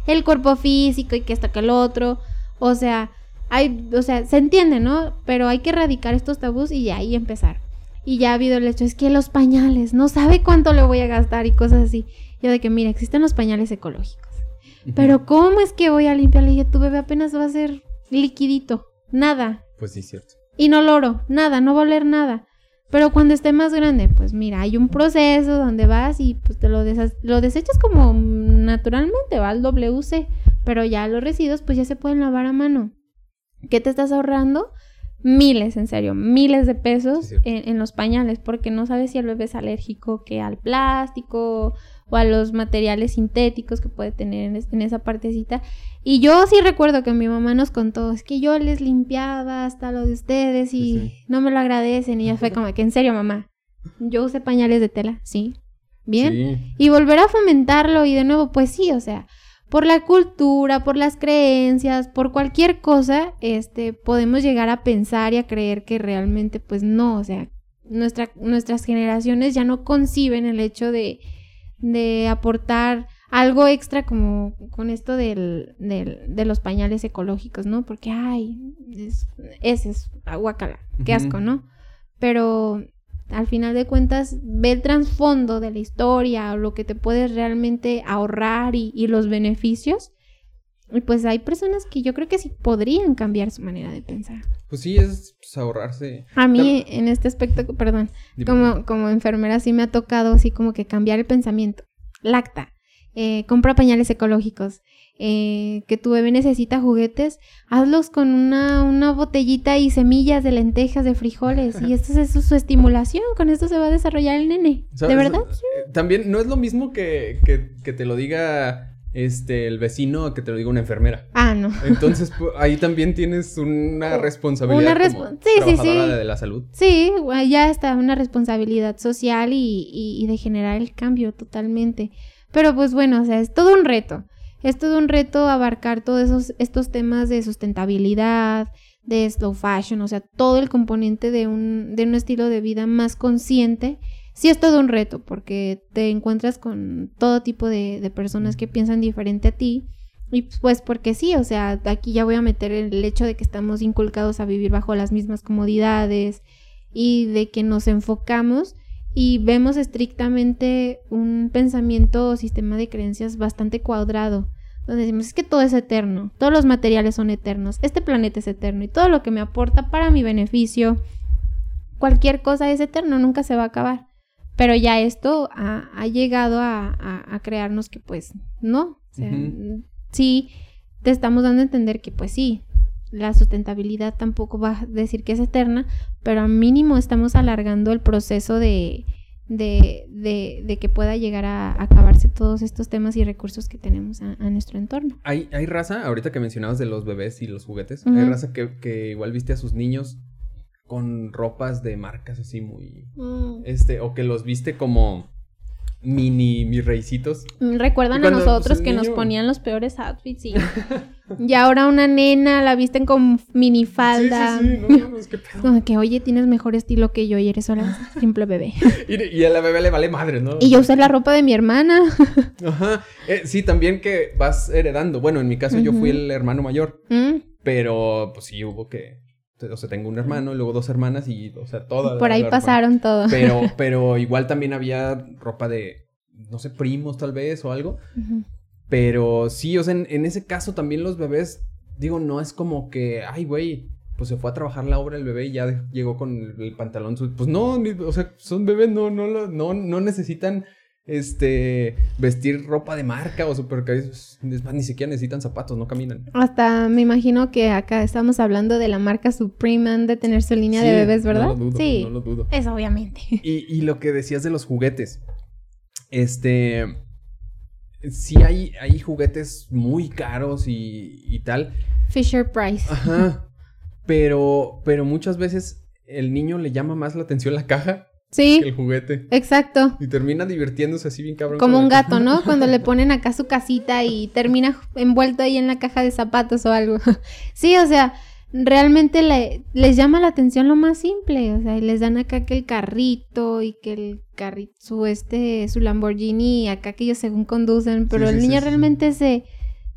el cuerpo físico y que esto que el otro. O sea, hay, o sea, se entiende, ¿no? Pero hay que erradicar estos tabús y ya ahí empezar. Y ya ha habido el hecho, es que los pañales, no sabe cuánto le voy a gastar y cosas así. Yo de que, mira, existen los pañales ecológicos. Pero ¿cómo es que voy a limpiarle? Y dije, tu bebé apenas va a ser liquidito. Nada. Pues sí, cierto. Inoloro, nada, no va a oler nada. Pero cuando esté más grande, pues mira, hay un proceso donde vas y pues te lo, lo desechas como naturalmente, va al WC. Pero ya los residuos pues ya se pueden lavar a mano. ¿Qué te estás ahorrando? Miles, en serio, miles de pesos Sí, en, en los pañales, porque no sabes si el bebé es alérgico que al plástico o a los materiales sintéticos que puede tener en, es- en esa partecita. Y yo sí recuerdo que mi mamá nos contó, es que yo les limpiaba hasta lo de ustedes y Sí, sí. no me lo agradecen. Y ya fue como que, en serio, mamá, yo usé pañales de tela, sí. Bien. Sí. Y volver a fomentarlo y de nuevo, pues sí, o sea, por la cultura, por las creencias, por cualquier cosa, este, podemos llegar a pensar y a creer que realmente, pues no, o sea, nuestra, nuestras generaciones ya no conciben el hecho de, de aportar algo extra como con esto del, del, de los pañales ecológicos, ¿no? Porque, ay, es, ese es aguacala, qué asco, ¿no? Pero al final de cuentas, ve el trasfondo de la historia o lo que te puedes realmente ahorrar y, y los beneficios. Y pues hay personas que yo creo que sí podrían cambiar su manera de pensar. Pues sí, es pues, ahorrarse. A mí, en este aspecto, perdón, Dime. como, como enfermera sí me ha tocado así como que cambiar el pensamiento. Lacta, eh, compra pañales ecológicos, eh, que tu bebé necesita juguetes, hazlos con una, una botellita y semillas de lentejas, de frijoles, y esto es su, su estimulación, con esto se va a desarrollar el nene. ¿De verdad? Eh, También no es lo mismo que, que, que te lo diga este el vecino que te lo diga una enfermera. Ah, no. Entonces, ahí también tienes una responsabilidad Una como respon- sí, sí, trabajadora sí. de, la salud. Sí, ya está una responsabilidad social y, y- y de generar el cambio totalmente. Pero pues bueno, o sea, es todo un reto. Es todo un reto abarcar todos esos, estos temas de sustentabilidad, de slow fashion, o sea, todo el componente de un, de un estilo de vida más consciente. Sí es todo un reto porque te encuentras con todo tipo de, personas que piensan diferente a ti. Y pues porque sí, o sea, aquí ya voy a meter el hecho de que estamos inculcados a vivir bajo las mismas comodidades y de que nos enfocamos y vemos estrictamente un pensamiento o sistema de creencias bastante cuadrado, donde decimos es que todo es eterno, todos los materiales son eternos, este planeta es eterno y todo lo que me aporta para mi beneficio, cualquier cosa es eterno, nunca se va a acabar. Pero ya esto ha, ha llegado a, a- a crearnos que pues no, o sea, sí te estamos dando a entender que pues sí, la sustentabilidad tampoco va a decir que es eterna, pero al mínimo estamos alargando el proceso de, de, de, de que pueda llegar a, acabarse todos estos temas y recursos que tenemos a, a nuestro entorno. Hay, hay raza, ahorita que mencionabas de los bebés y los juguetes, hay raza que, que igual viste a sus niños con ropas de marcas así muy... Este, o que los viste como mini mis reisitos. Mm, Recuerdan a nosotros pues, un que nos ponían los peores outfits y, y ahora una nena la visten con minifalda. Sí, sí, sí, no, no, es que pedo. Que, oye, tienes mejor estilo que yo y eres solo simple bebé. Y, y a la bebé le vale madre, ¿no? Y yo usé la ropa de mi hermana. Ajá. Eh, sí, también que vas heredando. Bueno, en mi caso yo fui el hermano mayor, Mm, pero pues sí hubo que... O sea, tengo un hermano y luego dos hermanas y, o sea, toda Por ahí pasaron todo. Pero, pero igual también había ropa de, no sé, primos tal vez o algo. Pero sí, o sea, en, en ese caso también los bebés, digo, no es como que, ay, güey, pues se fue a trabajar la obra el bebé y ya de- llegó con el, el pantalón. Pues no, ni- o sea, son bebés, no, no, no, no necesitan, este, vestir ropa de marca o super Es más, ni siquiera necesitan zapatos, no caminan. Hasta me imagino que acá estamos hablando de la marca Supreme, han de tener su línea de bebés, ¿verdad? No lo dudo, sí, no lo dudo. eso obviamente. Y, y lo que decías de los juguetes. Este. Sí, hay, hay juguetes muy caros y, y tal. Fisher Price. Ajá. Pero, pero muchas veces el niño le llama más la atención la caja Sí, que el juguete. exacto. Y termina divirtiéndose así bien cabrón. Como un gato, ¿no? Cuando le ponen acá su casita y termina envuelto ahí en la caja de zapatos o algo. Sí, o sea, realmente le- les llama la atención lo más simple. O sea, y les dan acá que el carrito y que el carrito, su este, su Lamborghini, acá que ellos según conducen, pero Sí, el niño sí. realmente se,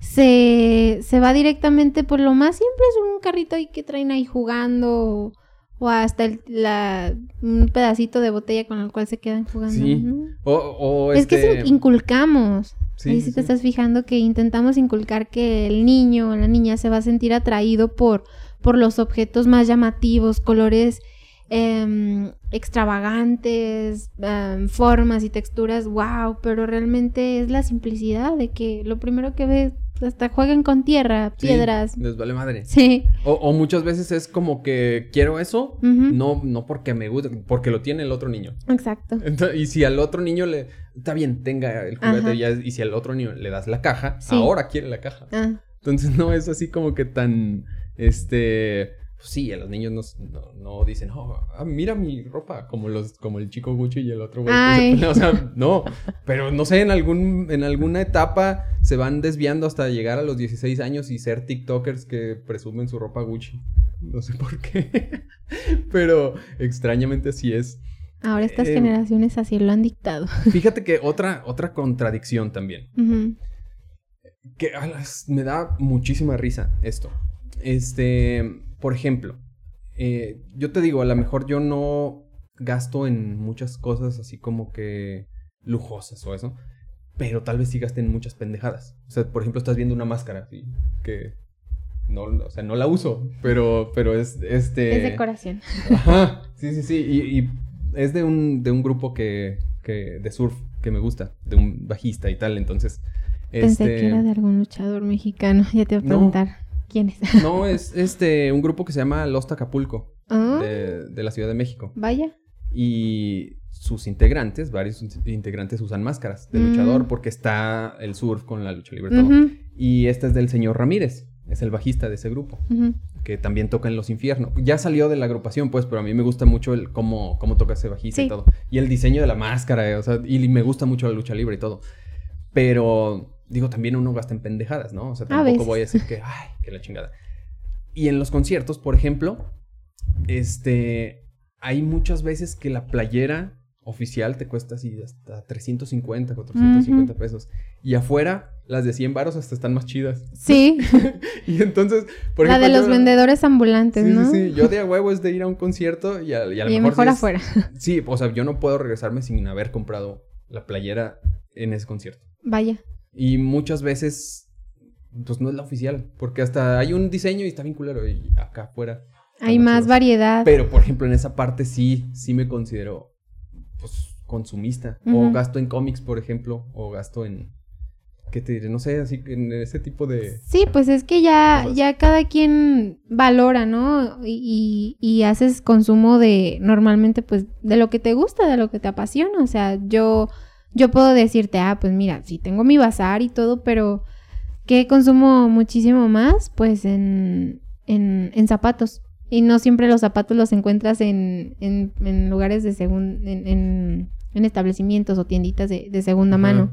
se, se va directamente por lo más simple, es un carrito ahí que traen ahí jugando. O, o hasta el- la, un pedacito de botella con el cual se quedan jugando. Sí. O, o Es que este, inculcamos. sí, Ahí sí, sí te estás fijando que intentamos inculcar que el niño o la niña se va a sentir atraído por, por los objetos más llamativos, colores em, extravagantes, em, formas y texturas, wow, pero realmente es la simplicidad de que lo primero que ves, hasta juegan con tierra, Sí, piedras. les vale madre. Sí. O, o muchas veces es como que quiero eso, no, no porque me guste, porque lo tiene el otro niño. Exacto. Y si al otro niño le. Está bien, tenga el juguete ya, y si al otro niño le das la caja, Sí. ahora quiere la caja. Ah, Entonces no es así como que tan. Este. Pues sí, a los niños no, no, no dicen, oh, ah, mira mi ropa, como los, como el chico Gucci y el otro güey. O sea, no. Pero no sé, en algún, en alguna etapa se van desviando hasta llegar a los 16 años y ser TikTokers que presumen su ropa Gucci. No sé por qué. Pero extrañamente así es. Ahora estas Eh, generaciones así lo han dictado. Fíjate que otra, otra contradicción también. Ujú. Que alas, me da muchísima risa esto. Este, por ejemplo, eh, yo te digo, a lo mejor yo no gasto en muchas cosas así como que lujosas o eso, pero tal vez sí gaste en muchas pendejadas. O sea, por ejemplo, estás viendo una máscara así, que no, o sea, no la uso, pero, pero es, este... Es decoración. Ajá, sí, sí, sí. Y, y es de un, de un grupo que, que, de surf que me gusta, de un bajista y tal. Entonces, Pensé este, que era de algún luchador mexicano. Ya te voy a preguntar quién es. no, es este, un grupo que se llama Lost Acapulco, Ah, de, de la Ciudad de México. Vaya. Y sus integrantes, varios integrantes usan máscaras de Mm. luchador porque está el surf con la lucha libre y todo. Ujú, Y este es del señor Ramírez, es el bajista de ese grupo. que también toca en Los Infiernos. Ya salió de la agrupación, pues, pero a mí me gusta mucho el cómo, cómo toca ese bajista y todo. Y el diseño de la máscara, eh, o sea, y me gusta mucho la lucha libre y todo. Pero, digo, también uno gasta en pendejadas, ¿no? O sea, tampoco veces. voy a decir que, ay, que la chingada. Y en los conciertos, por ejemplo, este, hay muchas veces que la playera oficial te cuesta así hasta 350, 450 pesos. Y afuera, las de 100 varos hasta están más chidas. Sí, Y entonces, por la de ejemplo, los yo- vendedores ambulantes, Sí, ¿no? sí, sí. Yo de a huevo es de ir a un concierto y a, y a lo Y mejor, mejor sí es- afuera. Sí, o sea, yo no puedo regresarme sin haber comprado la playera en ese concierto. Vaya. Y muchas veces, pues no es la oficial, porque hasta hay un diseño y está bien culero y acá afuera. Hay más variedad. Pero, por ejemplo, en esa parte sí, sí me considero, pues, consumista. O gasto en cómics, por ejemplo, o gasto en, ¿qué te diré? No sé, así que en ese tipo de... Sí, pues es que ya, Cosas. ya cada quien valora, ¿no? Y, y, y haces consumo de, normalmente, pues, de lo que te gusta, de lo que te apasiona. O sea, yo, yo puedo decirte, ah, pues mira, sí tengo mi bazar y todo, pero ¿qué consumo muchísimo más? Pues en, en, en zapatos. Y no siempre los zapatos los encuentras en, en, en lugares de segunda, en, en, en establecimientos o tienditas de, de segunda mano.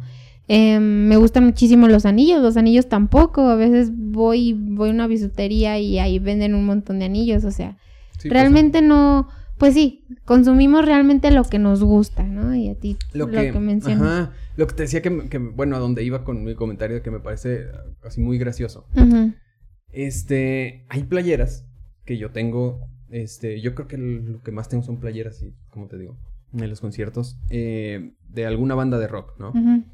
Eh, me gustan muchísimo los anillos, los anillos tampoco. A veces voy, voy a una bisutería y ahí venden un montón de anillos. O sea, Sí, realmente no. Pues sí, consumimos realmente lo que nos gusta, ¿no? Y a ti Lo lo que, que, mencionas. Ajá, lo que te decía que, bueno, a donde iba con mi comentario que me parece eh, así muy gracioso. Ujú. Este, hay playeras que yo tengo, este, yo creo que lo que más tengo son playeras, y como te digo, en los conciertos, eh, de alguna banda de rock, ¿no? Ujú.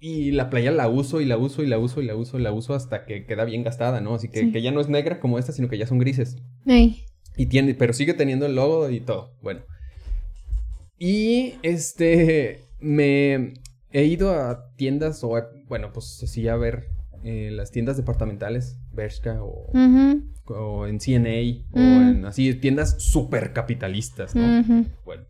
Y la playera la uso y la uso y la uso y la uso y la uso hasta que queda bien gastada, ¿no? Así que, Sí. que ya no es negra como esta, sino que ya son grises. Ey. Y tiene, pero sigue teniendo el logo y todo. Bueno. Y este me he ido a tiendas o bueno, pues sí a ver eh, las tiendas departamentales, Bershka o, en CNA o Mm. en así tiendas súper capitalistas, ¿no? Bueno.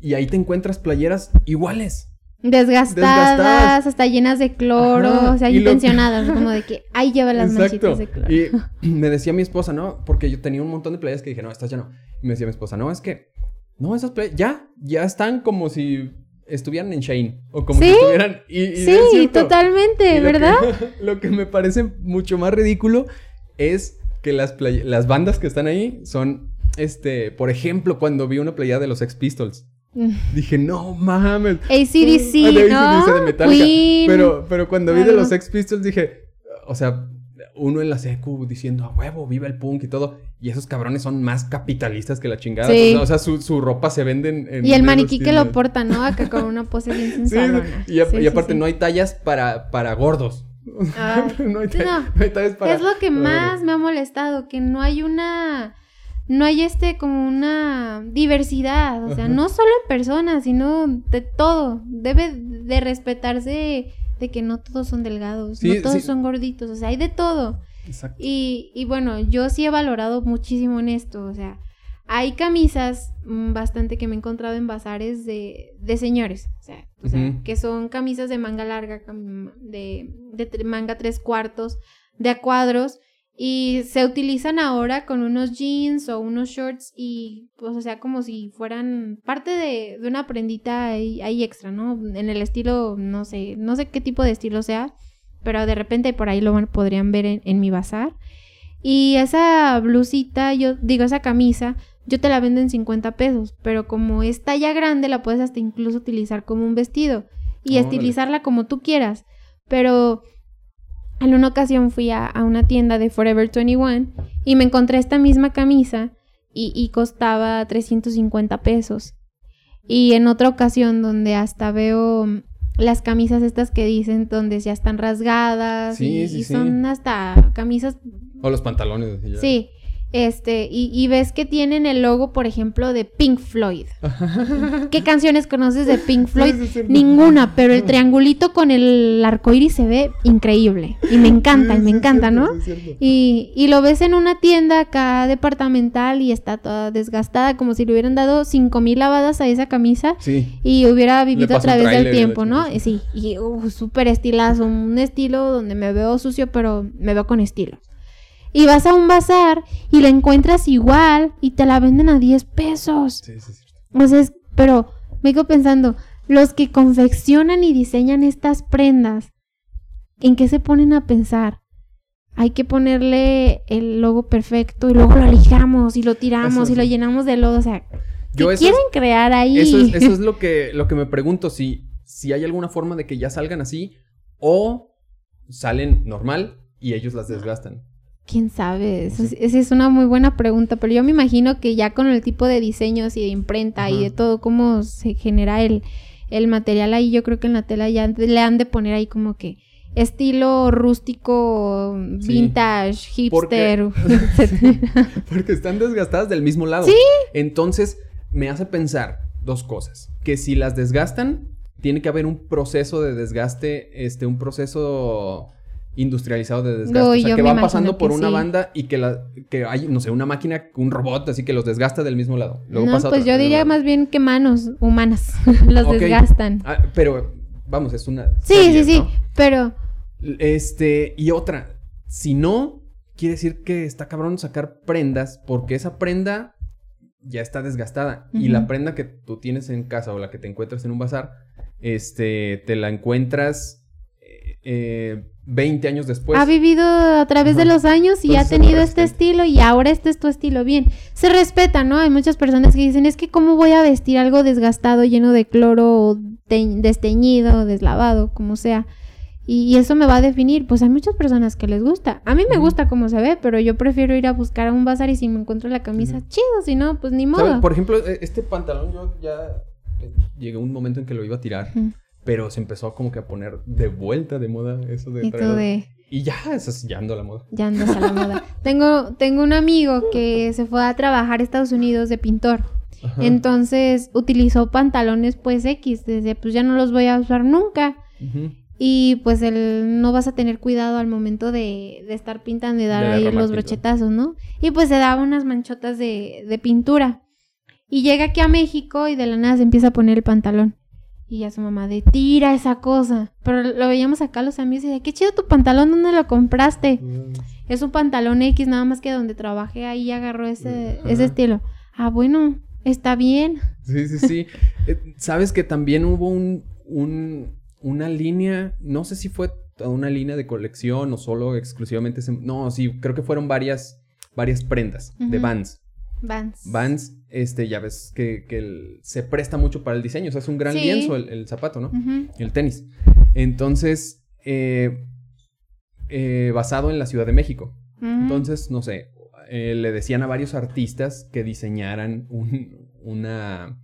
Y ahí te encuentras playeras iguales. Desgastadas, Desgastadas. hasta llenas de cloro, Ajá, o sea, lo- intencionadas, como de que ahí lleva las manchitas de cloro. Y me decía mi esposa, ¿no? Porque yo tenía un montón de playas que dije, no, estas ya no. Y me decía mi esposa, no, es que, no, esas playas ya, ya están como si estuvieran en Shane. O como si estuvieran. Y, y Sí, es totalmente, Y lo ¿verdad? que- lo que me parece mucho más ridículo es que las, play- las bandas que están ahí son, este, por ejemplo, cuando vi una playa de los Sex Pistols. Dije, no mames. ACDC, Ah, ¿no? De. Pero, pero cuando vi de los Sex Pistols dije, o sea, uno en la secu diciendo, a huevo, viva el punk y todo. Y esos cabrones son más capitalistas que la chingada. Sí. O sea, su, su ropa se vende en... en Y el maniquí que lo porta, ¿no? Acá con una pose bien Sí. Y, a- Sí, y aparte no hay tallas para, para gordos. No, hay ta- no. no hay tallas para... Es lo que más me ha molestado, que no hay una, no hay este como una diversidad, o sea, Ajá. no solo en personas, sino de todo. Debe de respetarse de que no todos son delgados, Sí, no todos sí. son gorditos, o sea, hay de todo. Exacto. Y, y bueno, yo sí he valorado muchísimo en esto, o sea, hay camisas mm, bastante que me he encontrado en bazares de, de señores, o sea, o sea, que son camisas de manga larga, de, de manga tres cuartos, de a cuadros, y se utilizan ahora con unos jeans o unos shorts y pues o sea como si fueran parte de, de una prendita ahí, ahí extra, ¿no? En el estilo, no sé, no sé qué tipo de estilo sea, pero de repente por ahí lo podrían ver en, en mi bazar. Y esa blusita, yo digo, esa camisa, yo te la vendo en 50 pesos, pero como es talla grande, la puedes hasta incluso utilizar como un vestido y estilizarla como tú quieras. Pero en una ocasión fui a, a una tienda de Forever 21 y me encontré esta misma camisa y, y costaba 350 pesos. Y en otra ocasión donde hasta veo mm, las camisas estas que dicen donde ya están rasgadas Sí, y, sí, y sí. son hasta camisas O los pantalones. ya. Sí, este, y, y ves que tienen el logo, por ejemplo, de Pink Floyd. ¿Qué canciones conoces de Pink Floyd? Ninguna, pero el triangulito con el arco iris se ve increíble. Y me encanta, y me encanta, ¿no? Y, y lo ves en una tienda acá departamental y está toda desgastada, como si le hubieran dado cinco mil lavadas a esa camisa Sí. y hubiera vivido a través del tiempo, ¿no? Sí, y uh, súper estilazo, un estilo donde me veo sucio, pero me veo con estilo. Y vas a un bazar y la encuentras igual y te la venden a 10 pesos. Sí, sí, es cierto. O sea, es- pero me quedo pensando, los que confeccionan y diseñan estas prendas, ¿en qué se ponen a pensar? Hay que ponerle el logo perfecto y luego lo lijamos y lo tiramos Eso y lo sí. llenamos de lodo. O sea, ¿qué Yo quieren es- crear ahí? Eso es, eso es lo que, lo que me pregunto, si, si hay alguna forma de que ya salgan así o salen normal y ellos las desgastan. ¿Quién sabe? Eso esa es una muy buena pregunta, pero yo me imagino que ya con el tipo de diseños y de imprenta y de todo, cómo se genera el, el material ahí, yo creo que en la tela ya le han de poner ahí como que estilo rústico, vintage, Porque- hipster, etcétera. Porque están desgastadas del mismo lado. Sí. Entonces, me hace pensar dos cosas. Que si las desgastan, tiene que haber un proceso de desgaste, este, un proceso industrializado de desgaste. O sea, que van pasando por una sí. banda y que, la, que hay, no sé, una máquina, un robot, así que los desgasta del mismo lado. Luego no, pasa pues otra, yo diría más bien que manos humanas los desgastan. Ah, pero, vamos, es una... Sí, serie, sí, sí, ¿no? pero Este, y otra, si no, quiere decir que está cabrón sacar prendas porque esa prenda ya está desgastada. Y la prenda que tú tienes en casa o la que te encuentras en un bazar, este, te la encuentras eh, eh, 20 años después. ha vivido a través de los años y ha Entonces, tenido este estilo y ahora este es tu estilo. Bien, se respeta, ¿no? Hay muchas personas que dicen, es que cómo voy a vestir algo desgastado, lleno de cloro, desteñido, deslavado, como sea. Y, y eso me va a definir. Pues hay muchas personas que les gusta. A mí me gusta cómo se ve, pero yo prefiero ir a buscar a un bazar y si me encuentro la camisa, Ujú. chido, si no, pues ni modo. Por ejemplo, eh, este pantalón yo ya eh, llegué a un momento en que lo iba a tirar, Ujú. Pero se empezó como que a poner de vuelta de moda eso de Y de... Y ya, eso es ya ando a la moda. Ya andas a la moda. tengo, tengo un amigo que se fue a trabajar a Estados Unidos de pintor. Ajá. Entonces utilizó pantalones pues X, desde pues ya no los voy a usar nunca. Y pues el, no vas a tener cuidado al momento de, de estar pintando y dar De ahí los brochetazos, ¿no? Y pues se daba unas manchotas de, de pintura. Y llega aquí a México y de la nada se empieza a poner el pantalón. Y ya su mamá de tira esa cosa. Pero lo veíamos acá los amigos y de qué chido tu pantalón, ¿dónde lo compraste? Es un pantalón X, nada más que donde trabajé ahí agarró ese, Ajá. ese estilo. Ah, bueno, está bien. Sí, sí, sí. Eh, Sabes que también hubo un, un- una línea, no sé si fue toda una línea de colección o solo exclusivamente ese- no, sí, creo que fueron varias varias prendas de. Vans. Vans. Vans, este, ya ves que, que el- se presta mucho para el diseño, o sea, es un gran Sí. lienzo el, el zapato, ¿no? El tenis. Entonces, eh, eh, basado en la Ciudad de México. Entonces, no sé, eh, le decían a varios artistas que diseñaran un- una...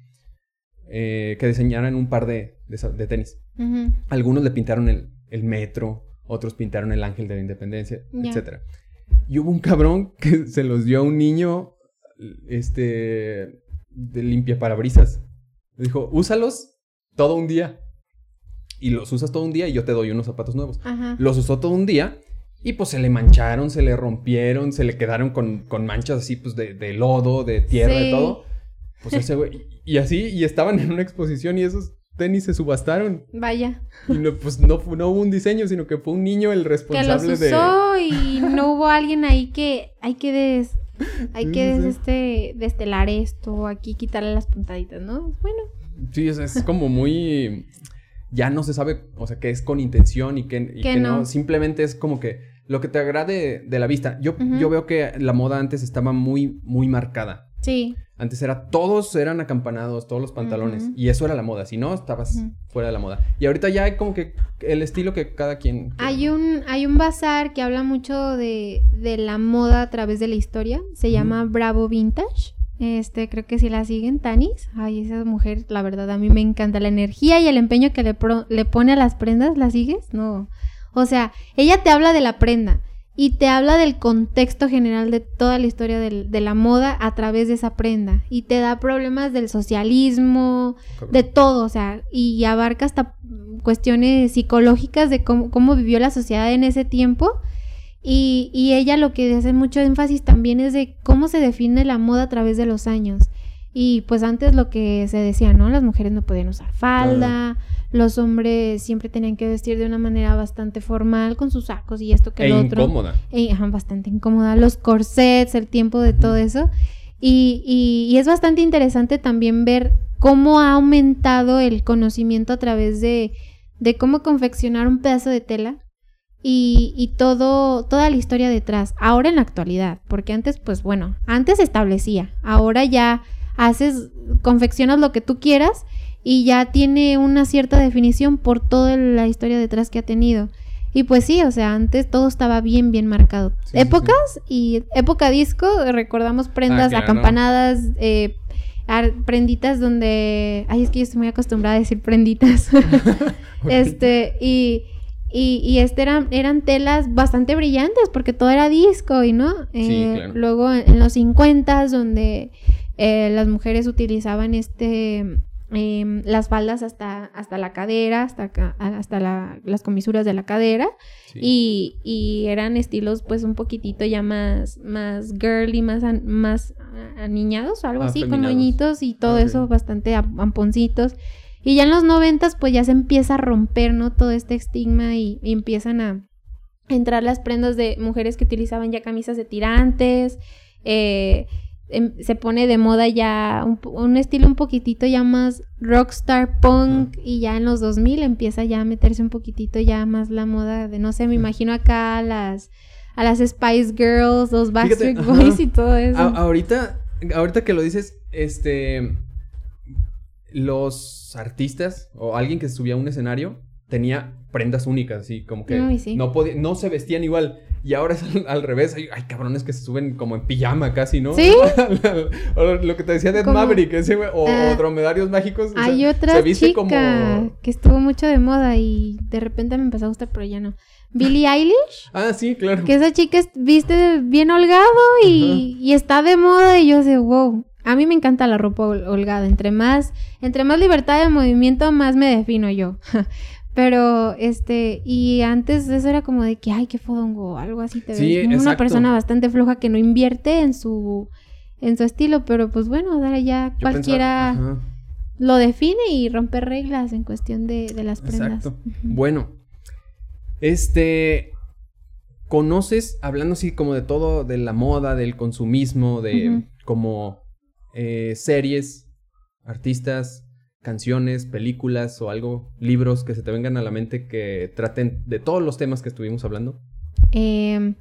que diseñaran un par de, de tenis. Algunos le pintaron el, el metro, otros pintaron el ángel de la independencia, etcétera. Y hubo un cabrón que se los dio a un niño, este, de limpia parabrisas. Dijo, úsalos todo un día. Y los usas todo un día y yo te doy unos zapatos nuevos. Ajá. Los usó todo un día y pues se le mancharon, se le rompieron, se le quedaron con, con manchas así pues de, de lodo, de tierra, de Sí. todo. Pues ese güey, y así, y estaban en una exposición y esos tenis se subastaron. Vaya. Y no, pues no, no hubo un diseño, sino que fue un niño el Que responsable los de... usó y no hubo alguien ahí que hay que des, hay que sí, este destelar esto, aquí quitarle las puntaditas, ¿no? Bueno, Sí, es, es como muy... Ya no se sabe, o sea, que es con intención y que, y Que que no. no. Simplemente es como que lo que te agrade de la vista. Yo, yo veo que la moda antes estaba muy, muy marcada. Sí. Antes era, todos eran acampanados, todos los pantalones. Y eso era la moda. Si no, estabas fuera de la moda. Y ahorita ya hay como que el estilo que cada quien. Hay un, hay un bazar que habla mucho de, de la moda a través de la historia. Se llama Bravo Vintage. Este, creo que si la siguen, Tanis. Ay, esa mujer, la verdad, a mí me encanta la energía y el empeño que le, pro- le pone a las prendas. ¿La sigues? No. O sea, ella te habla de la prenda y te habla del contexto general de toda la historia del- de la moda a través de esa prenda. Y te da problemas del socialismo, de todo, o sea, y abarca hasta cuestiones psicológicas de cómo, cómo vivió la sociedad en ese tiempo. Y, y ella lo que hace mucho énfasis también es de cómo se define la moda a través de los años. Y pues antes lo que se decía, ¿no? Las mujeres no podían usar falda, los hombres siempre tenían que vestir de una manera bastante formal con sus sacos y esto que E lo otro. incómoda. Ajá, bastante incómoda. Los corsets, el tiempo de todo eso. Y, y- y es bastante interesante también ver cómo ha aumentado el conocimiento a través de, de cómo confeccionar un pedazo de tela y, y todo, toda la historia detrás. Ahora en la actualidad, porque antes, pues bueno, antes establecía. Ahora ya haces, confeccionas lo que tú quieras y ya tiene una cierta definición por toda la historia detrás que ha tenido. Y pues sí, o sea, antes todo estaba bien, bien marcado. Sí, sí, Épocas y época disco, recordamos prendas Ah, claro. acampanadas, eh, ar- prenditas donde... Ay, es que yo estoy muy acostumbrada a decir prenditas. este, y... Y, y este eran, eran telas bastante brillantes porque todo era disco y no. Sí, Eh, claro. Luego en, en los 50 donde eh, las mujeres utilizaban este em, las faldas hasta, hasta la cadera, hasta, acá- hasta la- las comisuras de la cadera. Sí. Y, y eran estilos pues un poquitito ya más, más girly, más, an- más aniñados o algo así, con moñitos y todo eso, bastante am- amponcitos. Y ya en los noventas pues ya se empieza a romper, ¿no? Todo este estigma y, y empiezan a entrar las prendas de mujeres que utilizaban ya camisas de tirantes. eh, em- se pone de moda ya un, estilo un poquitito ya más rockstar punk y ya en los 2000 empieza ya a meterse un poquitito ya más la moda de no sé, me imagino acá a las a las Spice Girls, los Backstreet. Boys y todo eso. A- ahorita, ahorita que lo dices, este. Los artistas o alguien que subía a un escenario tenía prendas únicas, así como que Ay, sí. no, podía- no se vestían igual. Y ahora es al, al revés. Hay, hay cabrones que se suben como en pijama casi, ¿no? ¿Sí? o lo que te decía de Maverick, ese güey, o, Ah. o dromedarios mágicos. o sea, Hay otra se viste chica como. que estuvo mucho de moda y de repente me empezó a gustar, pero ya no. Billie Eilish, Ah, sí, claro. que esa chica es- viste bien holgado y, y está de moda y yo sé, wow. A mí me encanta la ropa hol- holgada. Entre más, entre más libertad de movimiento, más me defino yo. Pero, este, y antes eso era como de que, ay, qué fodongo, algo así. Te Sí, ves una exacto. persona bastante floja que no invierte en su, en su estilo. Pero, pues bueno, ahora ya Yo cualquiera pensaba- lo define y rompe reglas en cuestión de, de las prendas. Exacto. Bueno, este, ¿conoces, hablando así como de todo, de la moda, del consumismo, de como eh, series, artistas, canciones, películas o algo, libros que se te vengan a la mente que traten de todos los temas que estuvimos hablando? Eh,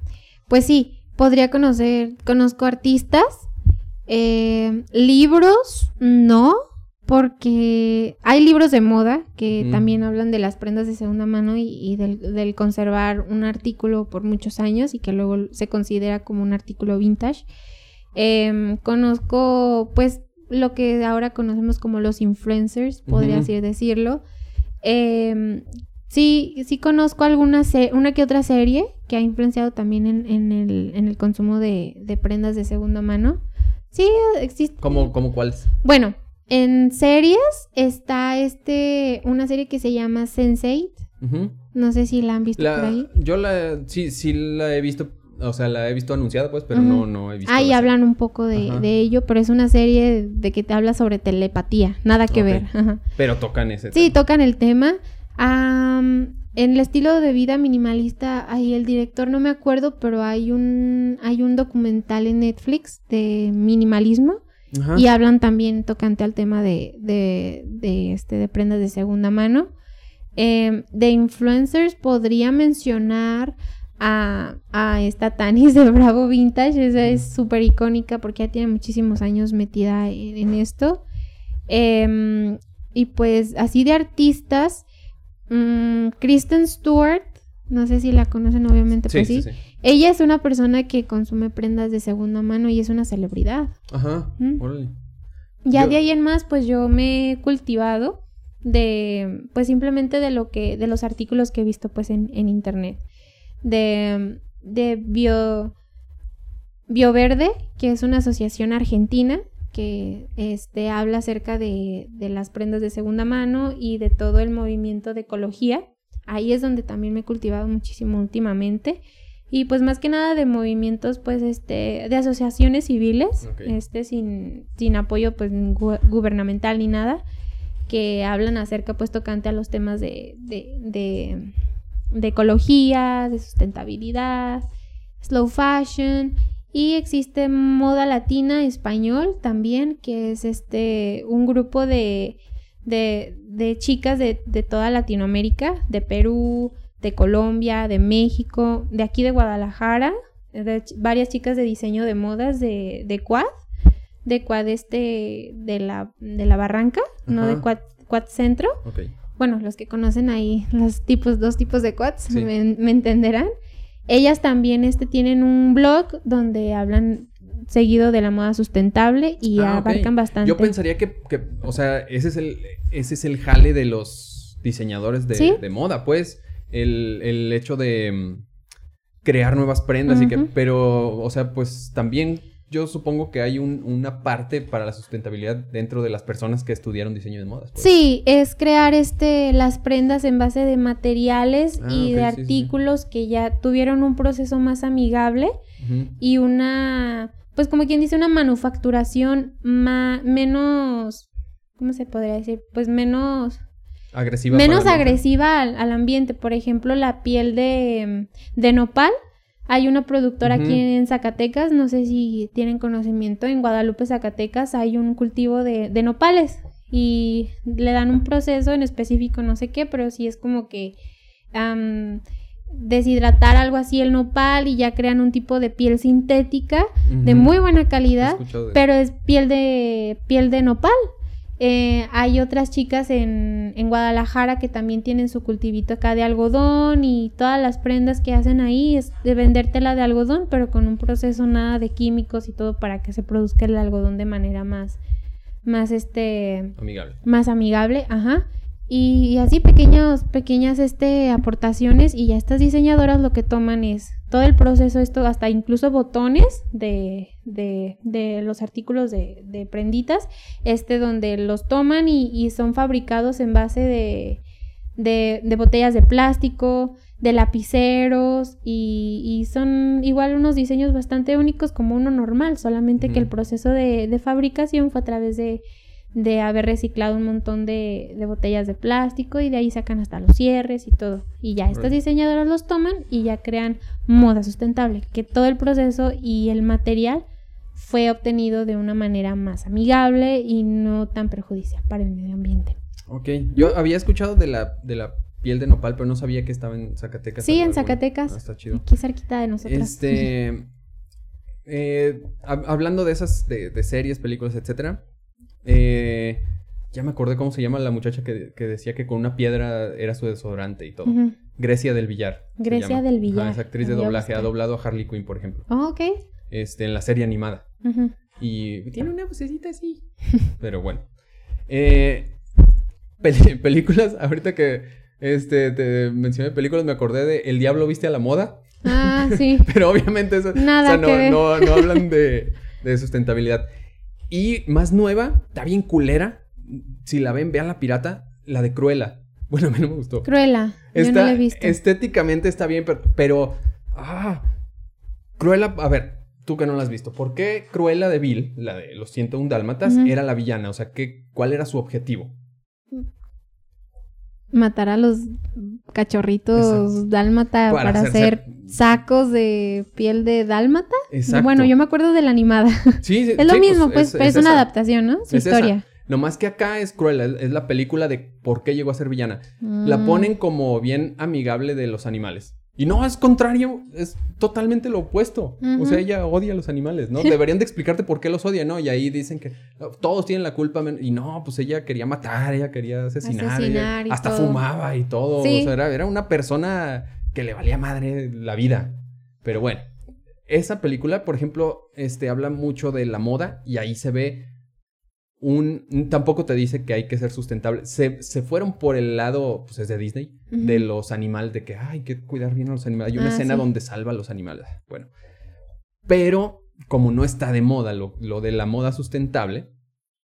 pues sí, podría conocer, conozco artistas, eh, libros, no, porque hay libros de moda que también hablan de las prendas de segunda mano y, y del, del conservar un artículo por muchos años y que luego se considera como un artículo vintage. Em, conozco, pues, lo que ahora conocemos como los influencers, podría Ujú. así decirlo. Em, sí, sí conozco alguna una que otra serie que ha influenciado también en, en el, en el consumo de, de prendas de segunda mano. Sí, existe. ¿Cómo, cómo cuáles? Bueno, en series está este, una serie que se llama Sense8. Ujú. No sé si la han visto por ahí. yo la, sí, sí la he visto, o sea, la he visto anunciada pues, pero no, no he visto. Ahí la hablan un poco de, de ello, pero es una serie de que te habla sobre telepatía, nada que ver. Ajá. Pero tocan ese Sí, tema. tocan el tema. En el estilo de vida minimalista, ahí el director no me acuerdo, pero hay un hay un documental en Netflix de minimalismo Ajá. y hablan también tocante al tema de, de, de, este de prendas de segunda mano. Em, de influencers podría mencionar a, a esta Tanis de Bravo Vintage. Esa es súper icónica porque ya tiene muchísimos años metida en, en esto. Em, y pues así de artistas, mm, Kristen Stewart, no sé si la conocen obviamente, Sí, pues sí, sí. sí. Ella es una persona que consume prendas de segunda mano y es una celebridad. Ajá, ¿Mm? órale. Ya Yo- de ahí en más, pues yo me he cultivado de, pues simplemente de lo que, de los artículos que he visto pues en, en internet. De, de Bio, Bioverde, que es una asociación argentina que este, habla acerca de, de las prendas de segunda mano y de todo el movimiento de ecología. Ahí es donde también me he cultivado muchísimo últimamente. Y pues más que nada de movimientos, pues, este, de asociaciones civiles, este, sin, sin apoyo, pues, gu- gubernamental ni nada, que hablan acerca, pues, tocante a los temas de, de, de, de ecología, de sustentabilidad, slow fashion, y existe Moda Latina Español también, que es este, un grupo de, de, de chicas de, de toda Latinoamérica, de Perú, de Colombia, de México, de aquí de Guadalajara, de varias chicas de diseño de modas de, de Quad, de Quad este, de la, de la Barranca, no de. Quad, Quad Centro. Bueno, los que conocen ahí los tipos, dos tipos de quads, Sí. me, me entenderán. Ellas también este, tienen un blog donde hablan seguido de la moda sustentable y Ah, abarcan bastante. Yo pensaría que, que, o sea, ese es el, ese es el jale de los diseñadores de, ¿Sí? de moda, pues. El, el hecho de mm, crear nuevas prendas y que, pero, o sea, pues también yo supongo que hay un- una parte para la sustentabilidad dentro de las personas que estudiaron diseño de modas. pues. Sí, es crear este las prendas en base de materiales Ah, y de sí, sí, sí. artículos que ya tuvieron un proceso más amigable y una, pues como quien dice, una manufacturación ma- menos, ¿cómo se podría decir? Pues menos Agresiva. menos agresiva al, al ambiente. Por ejemplo, la piel de, de nopal. Hay una productora aquí en Zacatecas, no sé si tienen conocimiento, en Guadalupe, Zacatecas, hay un cultivo de, de nopales y le dan un proceso en específico, no sé qué, pero sí es como que deshidratar algo así el nopal y ya crean un tipo de piel sintética de muy buena calidad pero es piel de piel de nopal. Eh, hay otras chicas en, en Guadalajara que también tienen su cultivito acá de algodón y todas las prendas que hacen ahí es de vendértela de algodón, pero con un proceso nada de químicos y todo para que se produzca el algodón de manera más, más este, Amigable. más amigable, ajá. Y, así pequeños, pequeñas este, aportaciones y ya estas diseñadoras lo que toman es todo el proceso, esto hasta incluso botones de, de, de los artículos de, de prenditas, este donde los toman y, y son fabricados en base de, de, de botellas de plástico, de lapiceros y, y son igual unos diseños bastante únicos como uno normal, solamente que el proceso de, de fabricación fue a través de, de haber reciclado un montón de, de botellas de plástico y de ahí sacan hasta los cierres y todo. Y ya estas diseñadoras los toman y ya crean moda sustentable, que todo el proceso y el material fue obtenido de una manera más amigable y no tan perjudicial para el medio ambiente. Ok. Yo había escuchado de la, de la piel de nopal, pero no sabía que estaba en Zacatecas. Sí, en. Zacatecas. Ah, está chido. Aquí cerquita de nosotras. Este. eh, hab- hablando de esas, de, de series, películas, etcétera. Eh, ya me acordé cómo se llama la muchacha que, que decía que con una piedra era su desodorante y todo. Grecia del Villar. Grecia del Villar. Ajá, es actriz de doblaje. Ha doblado a Harley Quinn, por ejemplo. Oh, ok. Este, en la serie animada. Y tiene una vocecita así. Pero bueno. Eh, películas, ahorita que este, te mencioné películas, me acordé de El Diablo Viste a la Moda. Ah, sí. Pero obviamente eso. Nada o sea, no, que no, no hablan de, de sustentabilidad. Y más nueva, está bien culera. Si la ven, vean la pirata, la de Cruella. Bueno, a mí no me gustó. Cruella. Yo no la he visto. Estéticamente está bien, pero, pero. Ah. Cruella, a ver, tú que no la has visto. ¿Por qué Cruella de Vil, la de los 101 Dálmatas, era la villana? O sea, ¿qué, ¿cuál era su objetivo? Matar a los cachorritos Exacto. dálmata Para para, hacer- sacos de piel de dálmata. Exacto. Bueno, yo me acuerdo de la animada. Sí, sí, es lo sí, mismo, pues, pero es, una esa. adaptación, ¿no? Su Es esa. historia. No más que acá es Cruella, es, es la película de por qué llegó a ser villana. La Mm. ponen como bien amigable de los animales. Y no, es contrario, es totalmente lo opuesto. O sea, ella odia a los animales, ¿no? Deberían de explicarte por qué los odia, ¿no? Y ahí dicen que todos tienen la culpa. Y no, pues ella quería matar, ella quería asesinar. Asesinar ella y hasta todo. fumaba y todo. Sí. O sea, era, era una persona que le valía madre la vida. Pero bueno, esa película, por ejemplo, este, habla mucho de la moda y ahí se ve un... Tampoco te dice que hay que ser sustentable. Se, se fueron por el lado, pues es de Disney, de los animales, de que "Ay, hay que cuidar bien a los animales. Hay una Ah, escena sí. donde salva a los animales. Bueno, pero como no está de moda lo, lo de la moda sustentable,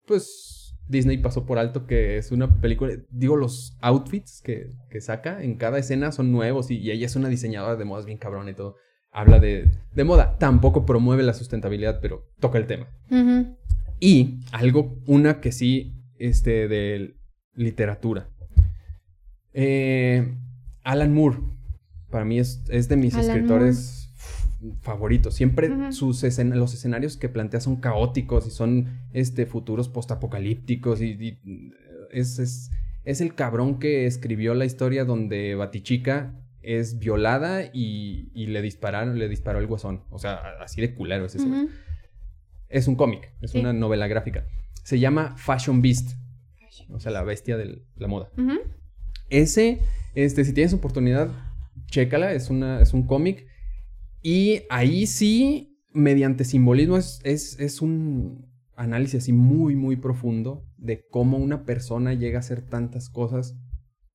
pues Disney pasó por alto que es una película, digo, los outfits que, que saca en cada escena son nuevos y, y ella es una diseñadora de modas bien cabrón y todo. Habla de, de moda, tampoco promueve la sustentabilidad, pero toca el tema. Ujú. Y algo, una que sí, este, de literatura. Eh, Alan Moore, para mí es, es de mis Alan escritores favoritos. Siempre sus los escenarios que plantea son caóticos y son este, futuros postapocalípticos. Y, y, es, es, es el cabrón que escribió la historia donde Batichica es violada y, y le dispararon, le disparó el guasón. O sea, así de culero es. Es un cómic, es Sí. una novela gráfica. Se llama Fashion Beast, o sea, la bestia de la moda. Ese, este, si tienes oportunidad, chécala, es, una, es un cómic. Y ahí sí, mediante simbolismo, es, es, es un análisis así muy, muy profundo de cómo una persona llega a hacer tantas cosas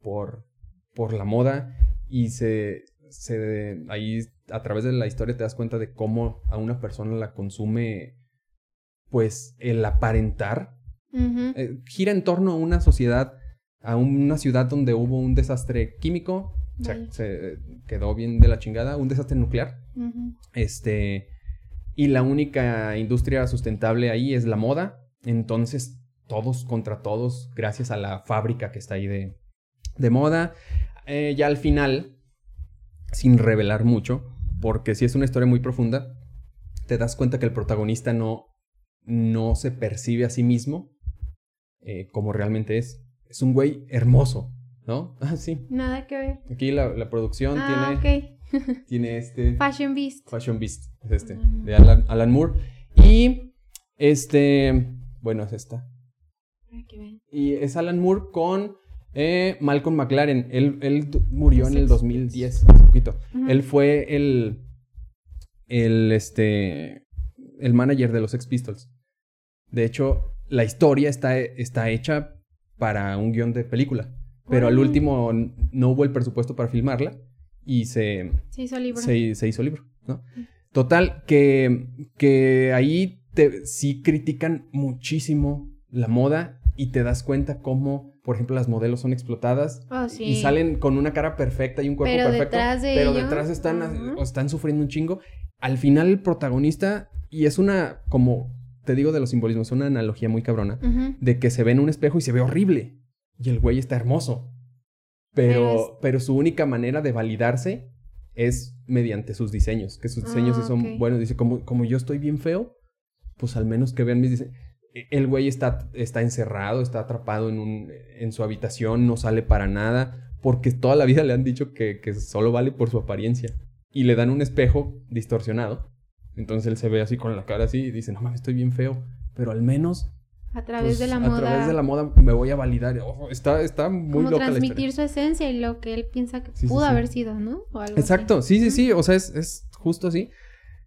por, por la moda y se, se ahí a través de la historia te das cuenta de cómo a una persona la consume pues el aparentar eh, gira en torno a una sociedad, a una ciudad donde hubo un desastre químico, se, se quedó bien de la chingada, un desastre nuclear, este, y la única industria sustentable ahí es la moda, entonces todos contra todos, gracias a la fábrica que está ahí de, de moda, Eh, ya al final, sin revelar mucho, porque si es una historia muy profunda, te das cuenta que el protagonista no, no se percibe a sí mismo eh, como realmente es. Es un güey hermoso, ¿no? Ah, sí. Nada que ver. Aquí la, la producción Ah, tiene, ok. tiene este... Fashion Beast. Fashion Beast, es este, Mm. de Alan, Alan Moore. Y este, bueno, es esta. Y es Alan Moore con eh, Malcolm McLaren. Él, él murió en el Sex 2010, hace poquito. Él fue el, el, este, el manager de los Sex Pistols. De hecho, la historia está, está hecha para un guion de película. Pero al último no hubo el presupuesto para filmarla y se, Se hizo libro. se, se hizo libro, ¿no? Total, que, que ahí te, sí critican muchísimo la moda y te das cuenta cómo, por ejemplo, las modelos son explotadas Oh, sí. y salen con una cara perfecta y un cuerpo Pero perfecto, detrás de pero detrás están, están sufriendo un chingo. Al final el protagonista, y es una, como te digo de los simbolismos, es una analogía muy cabrona, de que se ve en un espejo y se ve horrible. Y el güey está hermoso. Pero, Pero pero, es- su única manera de validarse es mediante sus diseños. Que sus diseños Ah, son buenos. Dice, como, como yo estoy bien feo, pues al menos que vean mis diseños. E- El güey está, está encerrado, está atrapado en, un, en su habitación, no sale para nada. Porque toda la vida le han dicho que, que solo vale por su apariencia. Y le dan un espejo distorsionado. Entonces él se ve así con la cara así y dice, no mames, estoy bien feo. Pero al menos A través pues, de la a moda. través de la moda me voy a validar. Ojo, está, está muy como loca la transmitir historia. su esencia y lo que él piensa que Sí, pudo sí. haber sido, ¿no? O algo así. Exacto, sí, sí, sí. O sea, es, es justo así.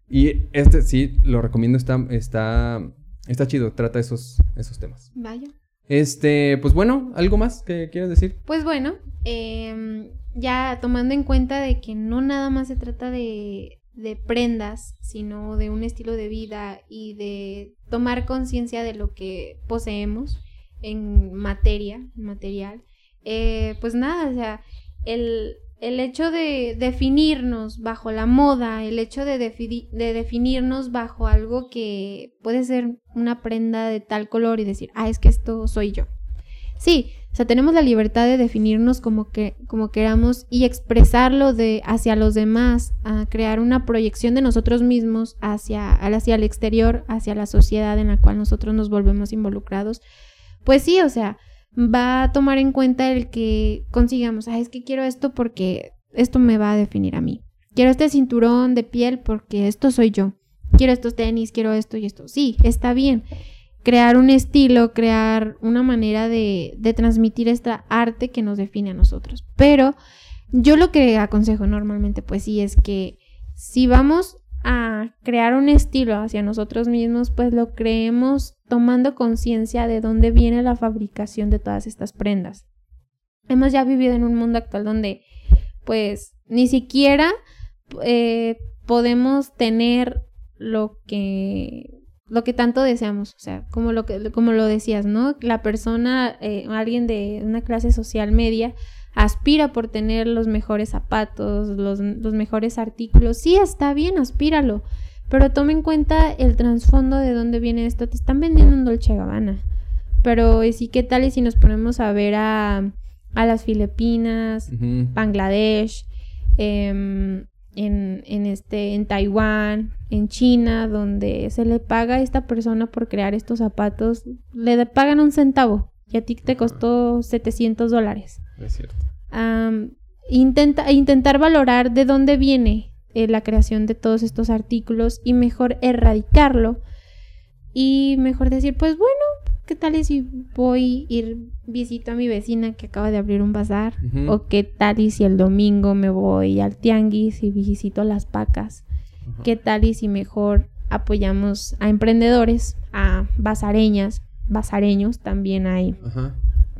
Y este sí, lo recomiendo, está, está, está chido, trata esos, esos temas. Vaya. Este, pues bueno, ¿algo más que quieras decir? Pues bueno, em, ya tomando en cuenta de que no nada más se trata de, de prendas, sino de un estilo de vida y de tomar conciencia de lo que poseemos en materia, material, eh, pues nada, o sea, el, el hecho de definirnos bajo la moda, el hecho de, de definirnos bajo algo que puede ser una prenda de tal color y decir, ah, es que esto soy yo. Sí, o sea, tenemos la libertad de definirnos como que como queramos y expresarlo de hacia los demás, a crear una proyección de nosotros mismos hacia hacia el exterior, hacia la sociedad en la cual nosotros nos volvemos involucrados. Pues sí, o sea, va a tomar en cuenta el que consigamos, ah, es que quiero esto porque esto me va a definir a mí. Quiero este cinturón de piel porque esto soy yo. Quiero estos tenis, quiero esto y esto. Sí, está bien. Crear un estilo, crear una manera de, transmitir esta arte que nos define a nosotros. Pero yo lo que aconsejo normalmente, pues sí, es que si vamos a crear un estilo hacia nosotros mismos, pues lo creemos tomando conciencia de dónde viene la fabricación de todas estas prendas. Hemos ya vivido en un mundo actual donde pues ni siquiera eh, podemos tener lo que lo que tanto deseamos, o sea, como lo que como lo decías, ¿no? La persona, eh, alguien de una clase social media aspira por tener los mejores zapatos, los, los mejores artículos. Sí, está bien, aspíralo. Pero tome en cuenta el trasfondo de dónde viene esto. Te están vendiendo un Dolce Gabbana. Pero sí, ¿qué tal y si nos ponemos a ver a, a las Filipinas, Bangladesh, em, en, en, este, en Taiwán, en China, donde se le paga a esta persona por crear estos zapatos, le pagan un centavo y a ti te costó 700 dólares. Es cierto. intenta, intentar valorar de dónde viene eh, la creación de todos estos artículos y mejor erradicarlo y mejor decir, pues bueno, ¿qué tal si voy ir visito a mi vecina que acaba de abrir un bazar? ¿O qué tal y si el domingo me voy al tianguis y visito las pacas? ¿Qué tal y si mejor apoyamos a emprendedores, a bazareñas, bazareños, también hay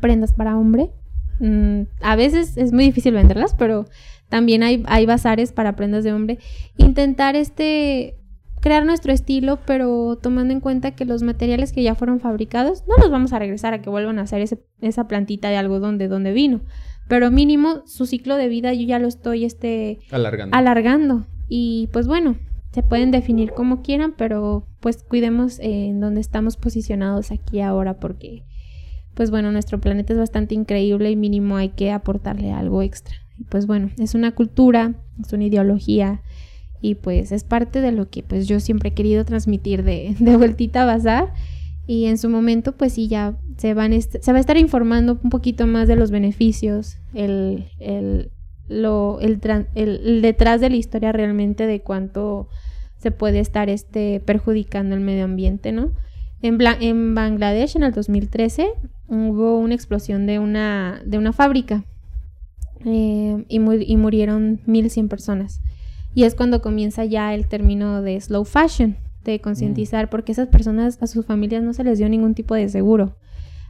prendas para hombre? Mm, a veces es muy difícil venderlas, pero también hay, hay bazares para prendas de hombre. Intentar este crear nuestro estilo, pero tomando en cuenta que los materiales que ya fueron fabricados, no los vamos a regresar a que vuelvan a hacer esa plantita de algodón de donde vino. Pero mínimo su ciclo de vida yo ya lo estoy este, alargando. alargando. Y pues bueno, se pueden definir como quieran, pero pues cuidemos en donde estamos posicionados aquí ahora porque pues bueno, nuestro planeta es bastante increíble y mínimo hay que aportarle algo extra. Y pues bueno, es una cultura, es una ideología y pues es parte de lo que pues yo siempre he querido transmitir de, de vueltita a bazar y en su momento pues sí ya se van se va a estar informando un poquito más de los beneficios, el, el, lo, el, detrás de la historia realmente de cuánto se puede estar este, perjudicando el medio ambiente, ¿no? En, en Bangladesh en el 2013 hubo una explosión de una, de una fábrica eh, y, y, murieron 1100 personas. Y es cuando comienza ya el término de slow fashion, de concientizar, mm. porque esas personas, a sus familias no se les dio ningún tipo de seguro.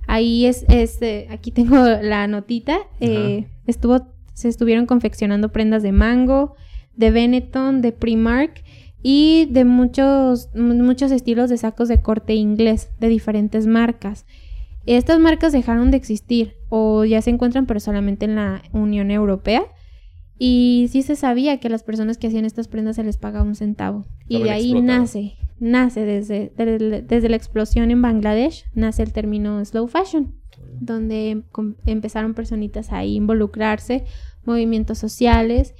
Ahí es, es eh, aquí tengo la notita, eh, estuvo, se estuvieron confeccionando prendas de mango, de Benetton, de Primark y de muchos, muchos estilos de sacos de corte inglés de diferentes marcas. Estas marcas dejaron de existir o ya se encuentran pero solamente en la Unión Europea. Y sí se sabía que a las personas que hacían estas prendas se les pagaba un centavo. y de ahí nace, nace desde, desde, la explosión en Bangladesh, nace el término slow fashion, donde empezaron personitas a involucrarse movimientos sociales,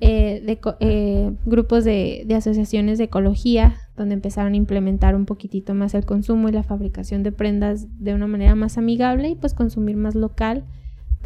eh, de, eh, grupos de, de, asociaciones de ecología, donde empezaron a implementar un poquitito más el consumo y la fabricación de prendas de una manera más amigable y pues consumir más local,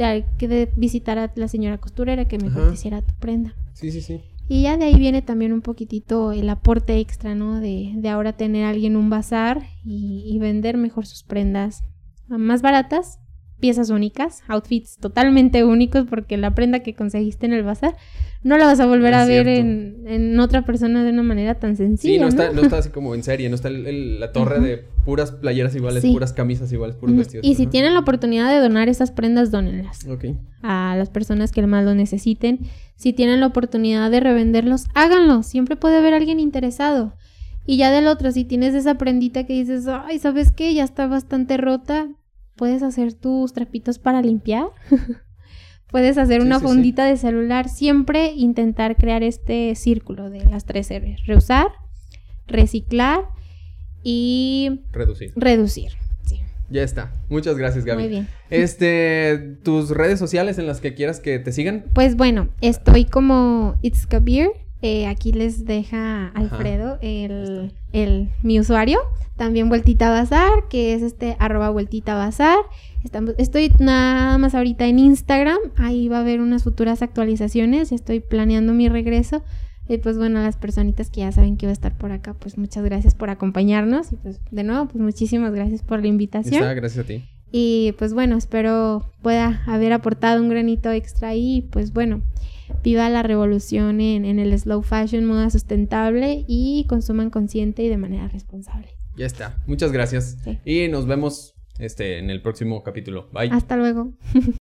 de, que de visitar a la señora costurera que mejor hiciera tu prenda. Sí, sí, sí. Y ya de ahí viene también un poquitito el aporte extra, ¿no? De, de ahora tener a alguien un bazar y, y vender mejor sus prendas más baratas piezas únicas, outfits totalmente únicos, porque la prenda que conseguiste en el bazar no la vas a volver a ver en, otra persona de una manera tan sencilla. Sí, no, Está, no está así como en serie, no está la torre de puras playeras iguales, puras camisas iguales, puros vestidos. Y si tienen la oportunidad de donar esas prendas, dónenlas. A las personas que más lo necesiten. Si tienen la oportunidad de revenderlos, háganlo. Siempre puede haber alguien interesado. Y ya del otro, si tienes esa prendita que dices, ay, ¿sabes qué? Ya está bastante rota, puedes hacer tus trapitos para limpiar. puedes hacer una fundita de celular. Siempre intentar crear este círculo de las tres R. Reusar, reciclar y... Reducir. Reducir. Ya está. Muchas gracias, Gaby. Muy bien. Este, tus redes sociales en las que quieras que te sigan. Pues bueno, estoy como It's Kabir Eh, aquí les deja Alfredo el, el, mi usuario. También Vueltita Bazar, que es este arroba Vueltita Bazar. Estamos, estoy nada más ahorita en Instagram. Ahí va a haber unas futuras actualizaciones. Estoy planeando mi regreso. Y pues bueno, las personitas que ya saben que iba a estar por acá, pues muchas gracias por acompañarnos. Y pues de nuevo, pues muchísimas gracias por la invitación. Está, gracias a ti. Y pues bueno, espero pueda haber aportado un granito extra y pues bueno, viva la revolución en, en, el slow fashion, moda sustentable y consuman consciente y de manera responsable. Ya está. Muchas gracias. Sí. Y nos vemos este, en el próximo capítulo. Bye. Hasta luego.